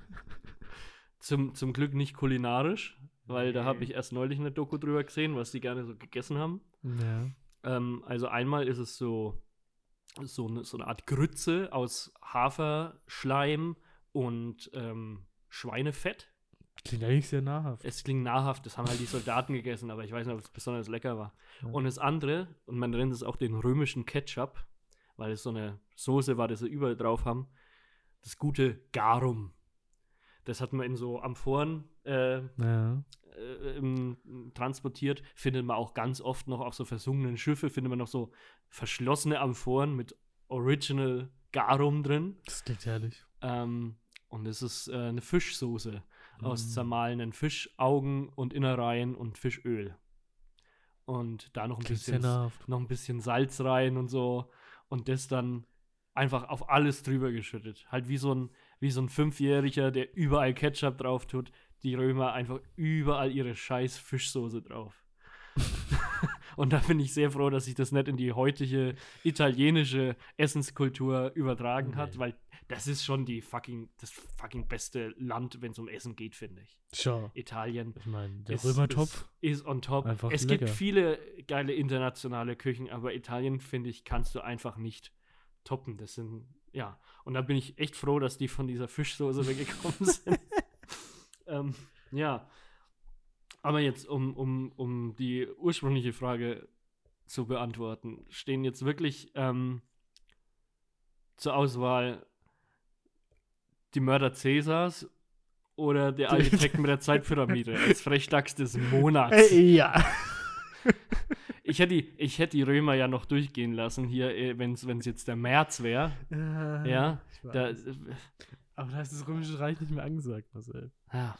Zum, zum Glück nicht kulinarisch, weil da habe Nee. ich erst neulich eine Doku drüber gesehen, was die gerne so gegessen haben. Ja. Ähm, also einmal ist es so, so, eine, so eine Art Grütze aus Haferschleim und ähm, Schweinefett. Klingt eigentlich sehr nahrhaft. Es klingt nahrhaft, das haben halt die Soldaten gegessen, aber ich weiß nicht, ob es besonders lecker war. Ja. Und das andere, und man nennt es auch den römischen Ketchup, weil es so eine Soße war, die sie überall drauf haben, das gute Garum. Das hat man in so Amphoren äh, Ja. äh, transportiert, findet man auch ganz oft noch auf so versunkenen Schiffen, findet man noch so verschlossene Amphoren mit Original Garum drin. Das klingt herrlich. Ähm, und es ist äh, eine Fischsoße aus Mm. zermahlenen Fischaugen und Innereien und Fischöl. Und da noch ein Klingt bisschen, noch ein bisschen Salz rein und so. Und das dann einfach auf alles drüber geschüttet. Halt wie so ein, wie so ein Fünfjähriger, der überall Ketchup drauf tut. Die Römer einfach überall ihre scheiß Fischsoße drauf. und da bin ich sehr froh, dass sich das nicht in die heutige italienische Essenskultur übertragen hat, Nee. weil das ist schon die fucking, das fucking beste Land, wenn es um Essen geht, finde ich. Schau. Italien Ich meine, der ist, Römertopf. ist, ist on top. Einfach es lecker. gibt viele geile internationale Küchen, aber Italien, finde ich, kannst du einfach nicht toppen. Das sind, ja. Und da bin ich echt froh, dass die von dieser Fischsoße weggekommen sind. ähm, ja. Aber jetzt, um, um, um die ursprüngliche Frage zu beantworten, stehen jetzt wirklich ähm, zur Auswahl die Mörder Cäsars oder der Architekt mit der Zeitpyramide als Frechdachs des Monats. Äh, ja. Ich hätte, die, ich hätte die Römer ja noch durchgehen lassen hier, wenn es jetzt der März wäre. Äh, Ja, ich Da. Aber da ist das Römische Reich nicht mehr angesagt, Marcel. Ja.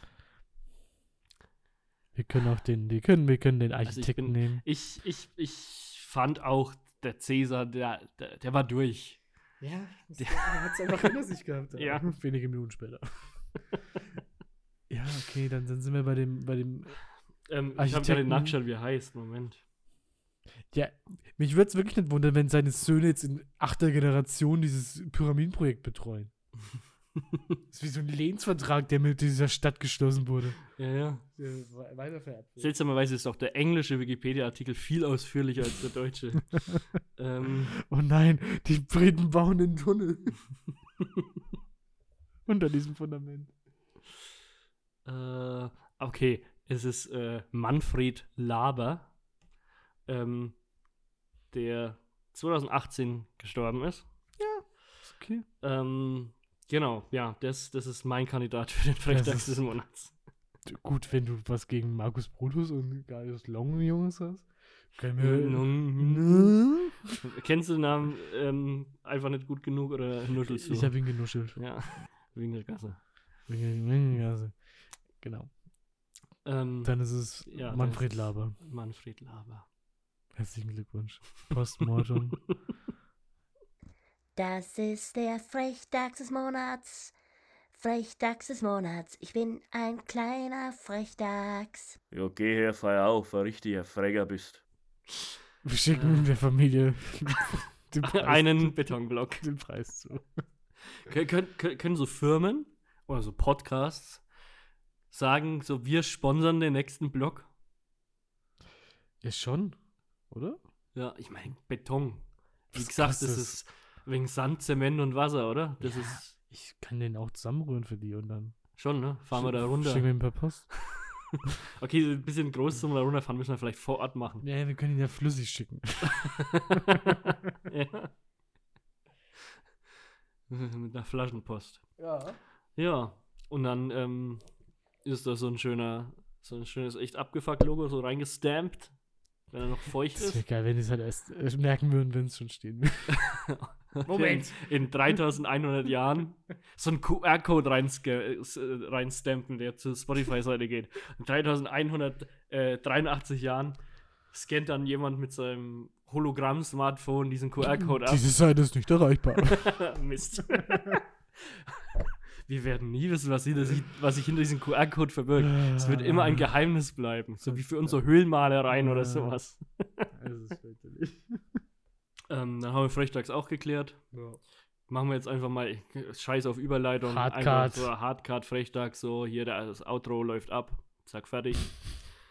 Wir können auch den, wir können, wir können den ich Architekten bin- nehmen. Ich, ich, ich fand auch, der Cäsar, der, der, der war durch. Ja, Der- hat es einfach hinter sich gehabt. Ja. Wenige Minuten später. ja, okay, dann, dann sind wir bei dem, bei dem. Ähm, ich habe gerade nachgeschaut, wie er heißt. Moment. Ja, mich würde es wirklich nicht wundern, wenn seine Söhne jetzt in achter Generation dieses Pyramidenprojekt betreuen. Das ist wie so ein Lehnsvertrag, der mit dieser Stadt geschlossen wurde. Ja, ja. Weitervererbt. Seltsamerweise ist auch der englische Wikipedia-Artikel viel ausführlicher als der deutsche. ähm, Oh nein, die Briten bauen den Tunnel. Unter diesem Fundament. äh, okay, es ist äh, Manfred Laber, ähm, der 2018 gestorben ist. Ist okay. Ähm, genau, ja, das, das ist mein Kandidat für den ist- des Monats. Gut, wenn du was gegen Markus Brutus und Gaius Long Jungs hast. Können wir. Kennst du den Namen ähm, einfach nicht gut genug oder nuschelst du? Ich habe ihn genuschelt. ja, Winkelgasse. Also, Genau. Ähm, Dann ist es Ja, Manfred Laber. Manfred Laber. Herzlichen Glückwunsch. Postmortem. Das ist der Frechdachs des Monats. Frechdachs des Monats. Ich bin ein kleiner Frechdachs. Ja, geh her, feier auf, ein richtiger Freger bist. Wir schicken der Familie den Preis, Einen Betonblock. den Preis zu. Kön können, können, können so Firmen oder so Podcasts sagen, so wir sponsern den nächsten Block? Ja, schon, oder? Ja, ich meine Beton. Wie Was gesagt, das ist wegen Sand, Zement und Wasser, oder? Das Ja. ist Ich kann den auch zusammenrühren für die und dann. schon, ne? Fahren wir da runter. Schicken wir ihn per Post. Okay, ein bisschen groß zum da runterfahren müssen wir vielleicht vor Ort machen. Ja, wir können ihn ja flüssig schicken. ja. Mit einer Flaschenpost. Ja. Ja, und dann ähm, ist da so ein schöner, so ein schönes, echt abgefuckt Logo so reingestampt, wenn er noch feucht Das wäre ist. geil, wenn die es halt erst äh, merken würden, wenn es schon stehen würde. Moment. In, in 3100 Jahren so einen QR-Code reinsca- äh, reinstampen, der zur Spotify-Seite geht. In 3183 Jahren scannt dann jemand mit seinem Hologramm-Smartphone diesen QR-Code ab. Diese Seite ist nicht erreichbar. Mist. Wir werden nie wissen, was, hinter sich, was sich hinter diesem QR-Code verbirgt. Es wird immer ein Geheimnis bleiben. So wie für unsere Höhlenmalereien oder sowas. Das ist fürchterlich. Ähm, dann haben wir Frechdachs auch geklärt. Machen wir jetzt einfach mal Scheiß auf Überleitung. Hardcard. So Hardcard, Frechdachs, so hier das Outro läuft ab. Zack, fertig.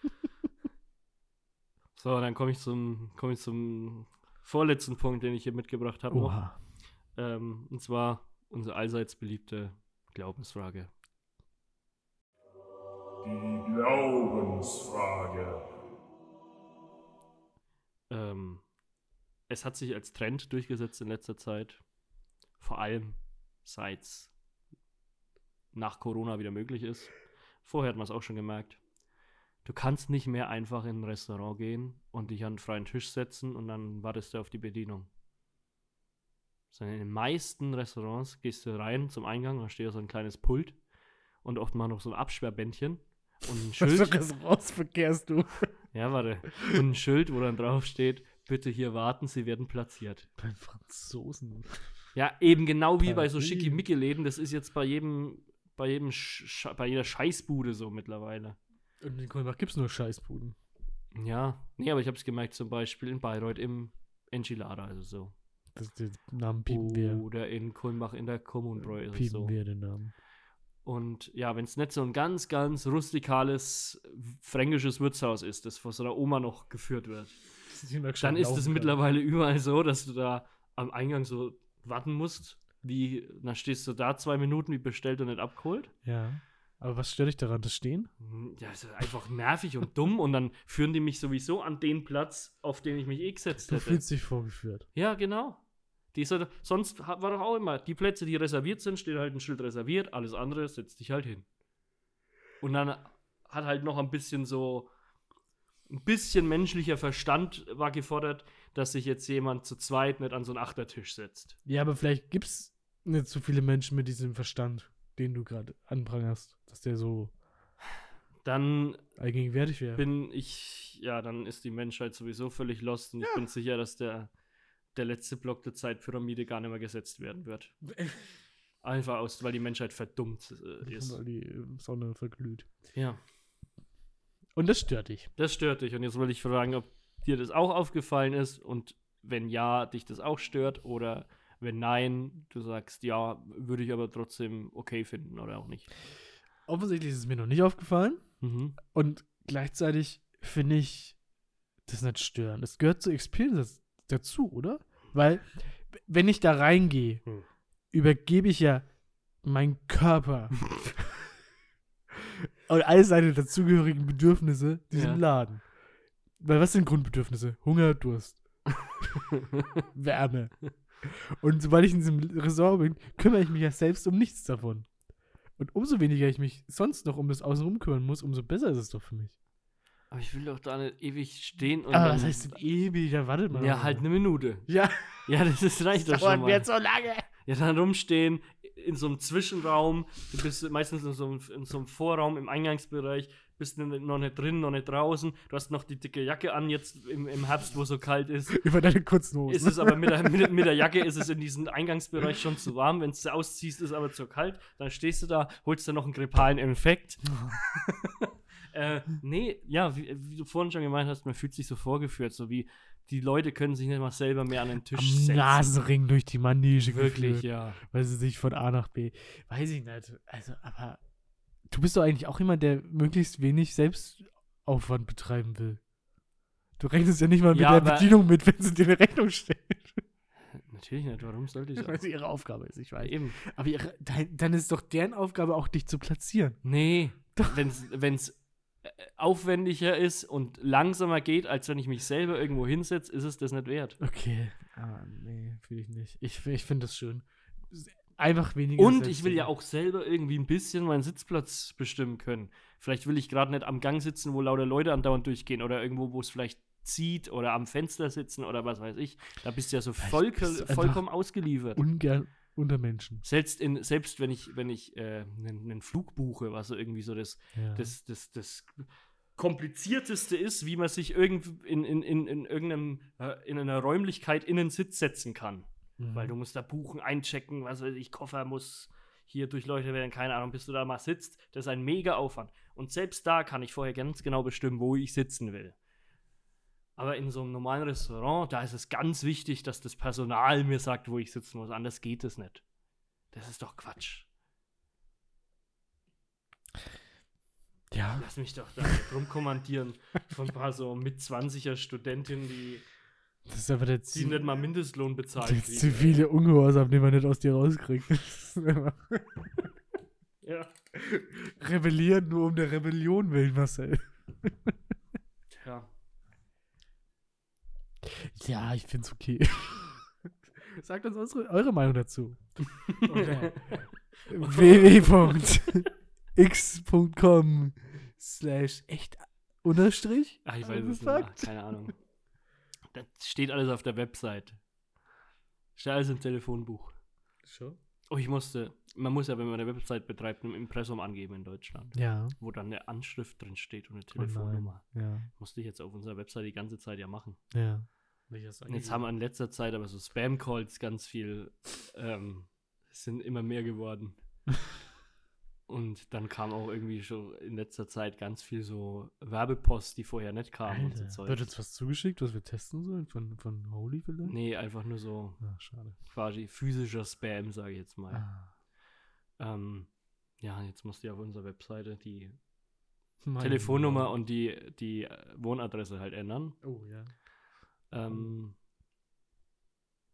so, dann komme ich, zum, komm ich zum vorletzten Punkt, den ich hier mitgebracht habe. noch. Ähm, und zwar unsere allseits beliebte Glaubensfrage. Die Glaubensfrage. Ähm, es hat sich als Trend durchgesetzt in letzter Zeit. Vor allem seit es nach Corona wieder möglich ist. Vorher hat man es auch schon gemerkt. Du kannst nicht mehr einfach in ein Restaurant gehen und dich an einen freien Tisch setzen und dann wartest du auf die Bedienung. Sondern in den meisten Restaurants gehst du rein zum Eingang, da steht so ein kleines Pult und oft mal noch so ein Absperrbändchen und ein Was Schild. für Restaurants verkehrst du? Ja, warte. Und ein Schild, wo dann drauf steht, bitte hier warten, sie werden platziert. Beim Franzosen. Ja, eben genau wie bei so Paris. schickimicki-Läden, das ist jetzt bei jedem, bei jedem, Sch bei jeder Scheißbude so mittlerweile. Und in Kolbach gibt es nur Scheißbuden. Ja, nee, aber ich habe es gemerkt, zum Beispiel in Bayreuth im Enchilada, also so. Das ist der Name piepen wir. Oder in Kulmbach in der Kommunbräu ist es Piepen so. wir den Namen. Und ja, wenn es nicht so ein ganz, ganz rustikales fränkisches Wirtshaus ist, das von so einer Oma noch geführt wird, dann ist es mittlerweile überall so, dass du da am Eingang so warten musst. Wie, dann stehst du da zwei Minuten, wie bestellt und nicht abgeholt. Ja. Aber was stört dich daran, das Stehen? Hm, Ja, ist einfach nervig und dumm und dann führen die mich sowieso an den Platz, auf den ich mich eh gesetzt Du hätte. fühlst dich vorgeführt. Ja, genau. Die ist halt, sonst war doch auch immer, die Plätze, die reserviert sind, steht halt ein Schild reserviert, alles andere setzt dich halt hin. Und dann hat halt noch ein bisschen so, ein bisschen menschlicher Verstand war gefordert, dass sich jetzt jemand zu zweit nicht an so einen Achtertisch setzt. Ja, aber vielleicht gibt es nicht so viele Menschen mit diesem Verstand. den du gerade anprangerst, dass der so Dann allgegenwärtig wäre. bin ich, ja, dann ist die Menschheit sowieso völlig lost und ich bin sicher, dass der, der letzte Block der Zeitpyramide gar nicht mehr gesetzt werden wird. Einfach aus, weil die Menschheit verdummt äh, ist. Weil die Sonne verglüht. Ja, Und das stört dich. das stört dich. Und jetzt wollte ich fragen, ob dir das auch aufgefallen ist und wenn ja, dich das auch stört oder wenn nein, du sagst, ja, würde ich aber trotzdem okay finden oder auch nicht. Offensichtlich ist es mir noch nicht aufgefallen. Mhm. Und gleichzeitig finde ich das nicht stören. Es gehört zur Experience dazu, oder? Weil, wenn ich da reingehe, Hm. übergebe ich ja meinen Körper und all seine dazugehörigen Bedürfnisse diesem Ja. Laden. Weil was sind Grundbedürfnisse? Hunger, Durst, Wärme. Und sobald ich in diesem Resort bin, kümmere ich mich ja selbst um nichts davon. Und umso weniger ich mich sonst noch um das Außenrum kümmern muss, umso besser ist es doch für mich. Aber ich will doch da nicht ewig stehen und. Aber dann- was heißt denn ewig? Ja, wartet mal. Ja, halt eine Minute. Ja, Ja, das ist, reicht doch schon dauert mal. mir jetzt so lange. Ja, dann rumstehen, in so einem Zwischenraum, du bist meistens in so einem, in so einem Vorraum im Eingangsbereich, bist noch nicht drin, noch nicht draußen, du hast noch die dicke Jacke an, jetzt im, im Herbst, wo es so kalt ist. Über deine kurzen Hosen. Ist es aber mit der, mit, mit der Jacke ist es in diesem Eingangsbereich schon zu warm, wenn du sie ausziehst, ist aber zu kalt, dann stehst du da, holst dir noch einen grippalen Infekt. äh, nee, ja, wie, wie du vorhin schon gemeint hast, man fühlt sich so vorgeführt, so wie die Leute können sich nicht mal selber mehr an den Tisch Am setzen. Nasenring durch die Manege Wirklich, geführt, ja. Weil sie sich von A nach B. Weiß ich nicht. Also, aber du bist doch eigentlich auch jemand, der möglichst wenig Selbstaufwand betreiben will. Du rechnest ja nicht mal mit Ja, der Bedienung mit, wenn sie dir eine Rechnung stellt. Natürlich nicht, warum sollte ich Weil das? es ihre Aufgabe ist, ich weiß. Eben. Aber ihre, dann, dann ist doch deren Aufgabe auch, dich zu platzieren. Nee, wenn es aufwendiger ist und langsamer geht, als wenn ich mich selber irgendwo hinsetze, ist es das nicht wert. Okay. Ah, nee, fühle ich nicht. Ich, ich finde das schön. Einfach weniger. Und ich will ja auch selber irgendwie ein bisschen meinen Sitzplatz bestimmen können. Vielleicht will ich gerade nicht am Gang sitzen, wo lauter Leute andauernd durchgehen oder irgendwo, wo es vielleicht zieht oder am Fenster sitzen oder was weiß ich. Da bist du ja so voll, vollkommen ausgeliefert. ungern unter Menschen. Selbst, in, selbst wenn ich, wenn ich äh, einen, einen Flug buche, was so irgendwie so das, Ja. das, das, das komplizierteste ist, wie man sich irgend in, in, in, in irgendeinem, äh, in einer Räumlichkeit in einen Sitz setzen kann. Mhm. Weil du musst da buchen, einchecken, was weiß ich, Koffer muss hier durchleuchtet werden, keine Ahnung, bis du da mal sitzt. Das ist ein mega Aufwand. Und selbst da kann ich vorher ganz genau bestimmen, wo ich sitzen will. Aber in so einem normalen Restaurant, da ist es ganz wichtig, dass das Personal mir sagt, wo ich sitzen muss. Anders geht es nicht. Das ist doch Quatsch. ja. Lass mich doch da rumkommandieren von ein paar so mit 20er Studentinnen, die, Das ist aber der, die nicht mal Mindestlohn bezahlt der kriegen. zivile Ungehorsam, den man nicht aus dir rauskriegt. Ja. Rebellieren nur um der Rebellion willen, Marcel. ja. Ja, ich find's okay. Sagt uns unsere, eure Meinung dazu. Www.x.com slash echt unterstrich? Ach, ich weiß es nicht. Mehr. Keine Ahnung. Das steht alles auf der Website. Steht alles im Telefonbuch. Schon? Oh, ich musste, man muss ja, wenn man eine Website betreibt, ein Impressum angeben in Deutschland, Ja. wo dann eine Anschrift drin steht und eine Oh. Telefonnummer. Ja. Musste ich jetzt auf unserer Website die ganze Zeit ja machen. Ja. Jetzt haben wir in letzter Zeit aber so Spam-Calls ganz viel, ähm, sind immer mehr geworden. Und dann kam auch irgendwie schon in letzter Zeit ganz viel so Werbepost, die vorher nicht kam und so Zeug. wird uns was zugeschickt, was wir testen sollen? Von, von Holy vielleicht? Nee, einfach nur so Ah, schade. quasi physischer Spam, sage ich jetzt mal. Ah. Ähm, ja, jetzt musst du auf unserer Webseite die Meine Telefonnummer Güte. und die, die äh, Wohnadresse halt ändern. Oh, ja. Ähm,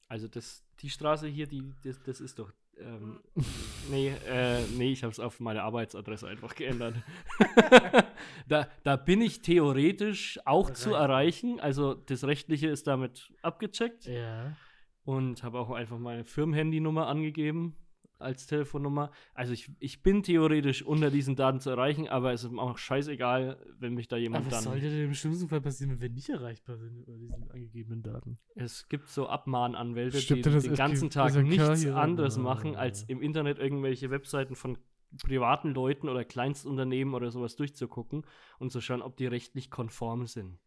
also das, die Straße hier, die, das, das ist doch. Ähm, nee, äh, nee, ich habe es auf meine Arbeitsadresse einfach geändert. da, da bin ich theoretisch auch zu erreichen. Also das Rechtliche ist damit abgecheckt. Ja. und habe auch einfach meine Firmenhandynummer angegeben als Telefonnummer. Also ich, ich bin theoretisch unter diesen Daten zu erreichen, aber es ist mir auch scheißegal, wenn mich da jemand Aber was dann. sollte denn im schlimmsten Fall passieren, wenn wir nicht erreichbar sind über diesen angegebenen Daten? Es gibt so Abmahnanwälte, Stimmt die den ganzen Tag nichts anderes Ah. machen, als im Internet irgendwelche Webseiten von privaten Leuten oder Kleinstunternehmen oder sowas durchzugucken und zu schauen, ob die rechtlich konform sind.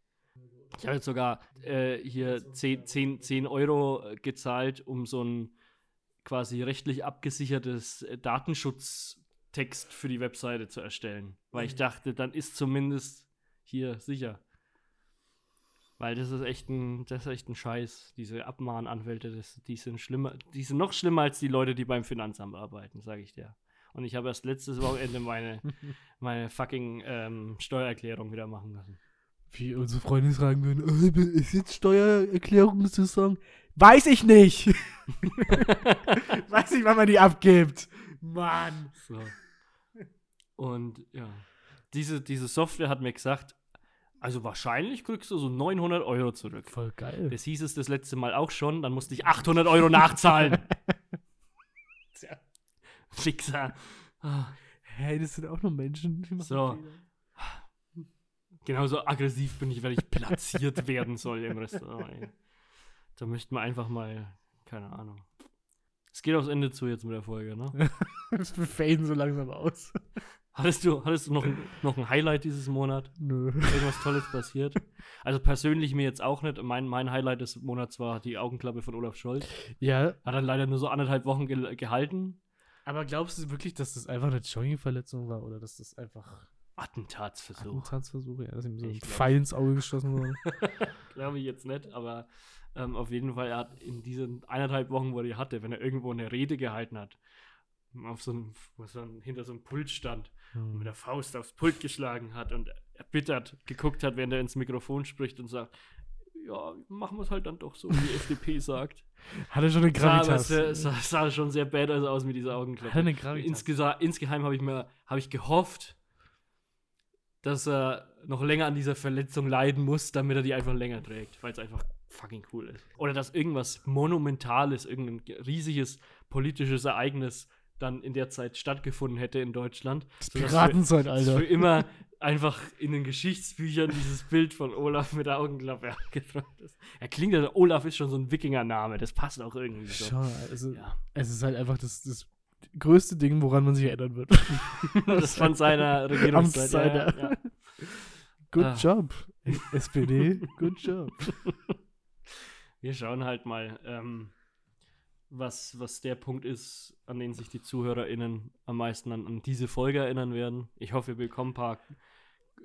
Ich habe jetzt sogar äh, hier 10, 10, 10 Euro gezahlt, um so ein quasi rechtlich abgesichertes äh, Datenschutztext für die Webseite zu erstellen. Weil ich dachte, dann ist zumindest hier sicher. Weil das ist echt ein, das ist echt ein Scheiß. Diese Abmahnanwälte, das, die sind schlimmer, die sind noch schlimmer als die Leute, die beim Finanzamt arbeiten, sage ich dir. Und ich habe erst letztes Wochenende meine, meine fucking ähm, Steuererklärung wieder machen lassen. Wie unsere Freunde fragen würden, oh, ist jetzt Steuererklärungssaison? Weiß ich nicht. Weiß nicht, wann man die abgibt. Mann. So. Und ja, diese, diese Software hat mir gesagt, also wahrscheinlich kriegst du so 900 Euro zurück. Voll geil. Das hieß es das letzte Mal auch schon, dann musste ich 800 Euro nachzahlen. Tja. Fixer. Ah, Hey, das sind auch nur Menschen. die machen So. Fehler. Genauso aggressiv bin ich, weil ich platziert werden soll im Restaurant. Da möchten wir einfach mal, keine Ahnung. Es geht aufs Ende zu jetzt mit der Folge, ne? Wir faden so langsam aus. Hattest du, hattest du noch, ein, noch ein Highlight dieses Monat? Nö. Irgendwas Tolles passiert? Also persönlich mir jetzt auch nicht. Mein, mein Highlight des Monats war die Augenklappe von Olaf Scholz. Ja, Hat dann leider nur so anderthalb Wochen ge gehalten. aber glaubst du wirklich, dass das einfach eine Joggingverletzung war oder dass das einfach Attentatsversuch. Attentatsversuch, ja, dass ihm so ein Pfeil ins Auge geschossen wurde? Glaube ich jetzt nicht, aber ähm, auf jeden Fall, er hat in diesen eineinhalb Wochen, wo er die hatte, wenn er irgendwo eine Rede gehalten hat, auf so einem, wo er dann hinter so einem Pult stand und mit der Faust aufs Pult geschlagen hat und erbittert geguckt hat, während er ins Mikrofon spricht und sagt, ja, machen wir es halt dann doch so, wie die FDP sagt. Hat er schon eine Sah, Gravitas? sehr, sah, sah schon sehr bad aus mit dieser er Augenklappe. eine Gravitas? Insgesa insgeheim habe ich mir habe ich gehofft, dass er noch länger an dieser Verletzung leiden muss, damit er die einfach länger trägt, weil es einfach fucking cool ist. Oder dass irgendwas Monumentales, irgendein riesiges politisches Ereignis dann in der Zeit stattgefunden hätte in Deutschland. Das sodass für- Piratenzeitalter. für immer einfach in den Geschichtsbüchern dieses Bild von Olaf mit der Augenklappe abgedruckt ist. Er klingt ja, Olaf ist schon so ein Wikingername, das passt auch irgendwie so. Schon, also, Ja. es ist halt einfach das, das größte Ding, woran man sich erinnern wird. Das von seiner Regierungszeit. Ja, Amtszeit, ja. Good Ah. job. SPD, good job. Wir schauen halt mal, ähm, was, was der Punkt ist, an den sich die ZuhörerInnen am meisten an, an diese Folge erinnern werden. Ich hoffe, wir bekommen ein paar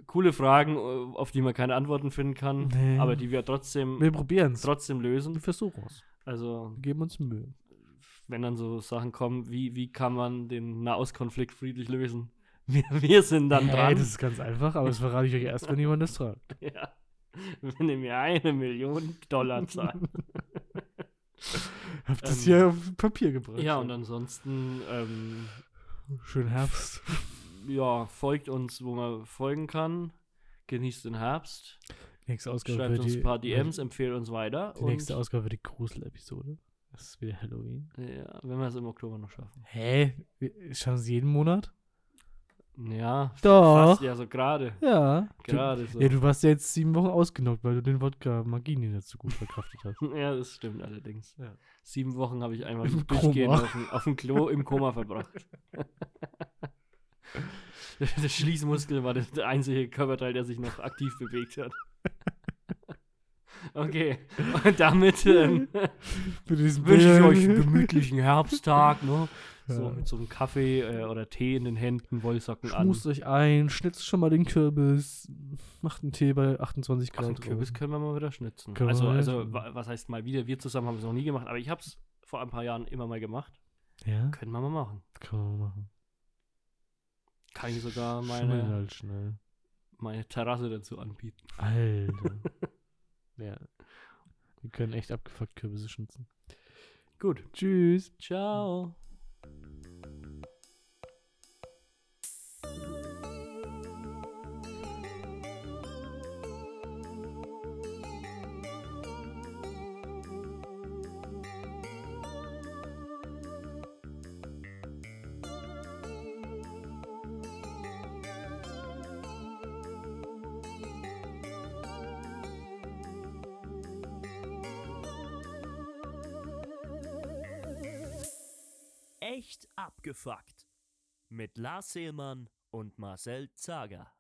coole Fragen, äh, auf die man keine Antworten finden kann, Nee. aber die wir trotzdem, Wir trotzdem Wir lösen. versuchen es. Also, Wir geben uns Mühe. Wenn dann so Sachen kommen, wie, wie kann man den Nahostkonflikt friedlich lösen? Wir, wir sind dann Hey, dran. das ist ganz einfach, aber das verrate ich euch erst, wenn jemand das fragt. ja. Wenn ihr mir eine Million Dollar zahlt. Hab das Ähm, hier auf Papier gebracht. ja, und ansonsten, ähm, Schönen Herbst. ja, folgt uns, wo man folgen kann. Genießt den Herbst. Nächste Ausgabe Schreibt uns ein paar DMs, empfehlt uns weiter. Die nächste Ausgabe wird die Grusel-Episode. Das ist wieder Halloween. Ja, wenn wir es im Oktober noch schaffen. Hä? Schauen es jeden Monat? Ja, Doch. fast ja so gerade. Ja. Gerade so. ja, du warst ja jetzt sieben Wochen ausgenockt, weil du den Wodka Magie nicht so gut verkraftet hast. Ja, das stimmt allerdings. Ja. Sieben Wochen habe ich einmal Im durchgehend auf dem, auf dem Klo im Koma verbracht. der Schließmuskel war der einzige Körperteil, der sich noch aktiv bewegt hat. Okay, und damit ähm, wünsche ich euch einen gemütlichen Herbsttag, ne? So Ja. mit so einem Kaffee äh, oder Tee in den Händen, Wollsocken an. Schmust euch ein, schnitzt schon mal den Kürbis, macht einen Tee bei 28 Ach, Grad. einen Kürbis können wir mal wieder schnitzen. Können wir Also, mal also wa- was heißt mal wieder? Wir zusammen haben es noch nie gemacht, aber ich habe es vor ein paar Jahren immer mal gemacht. Ja, Können wir mal machen. kann man machen. Kann ich sogar Schnell meine, halt schnell. meine Terrasse dazu anbieten. Alter. ja. Wir können echt abgefuckt Kürbisse schnitzen. Gut. Tschüss. Ciao. Echt abgefuckt. Mit Lars Seelmann und Marcel Zager.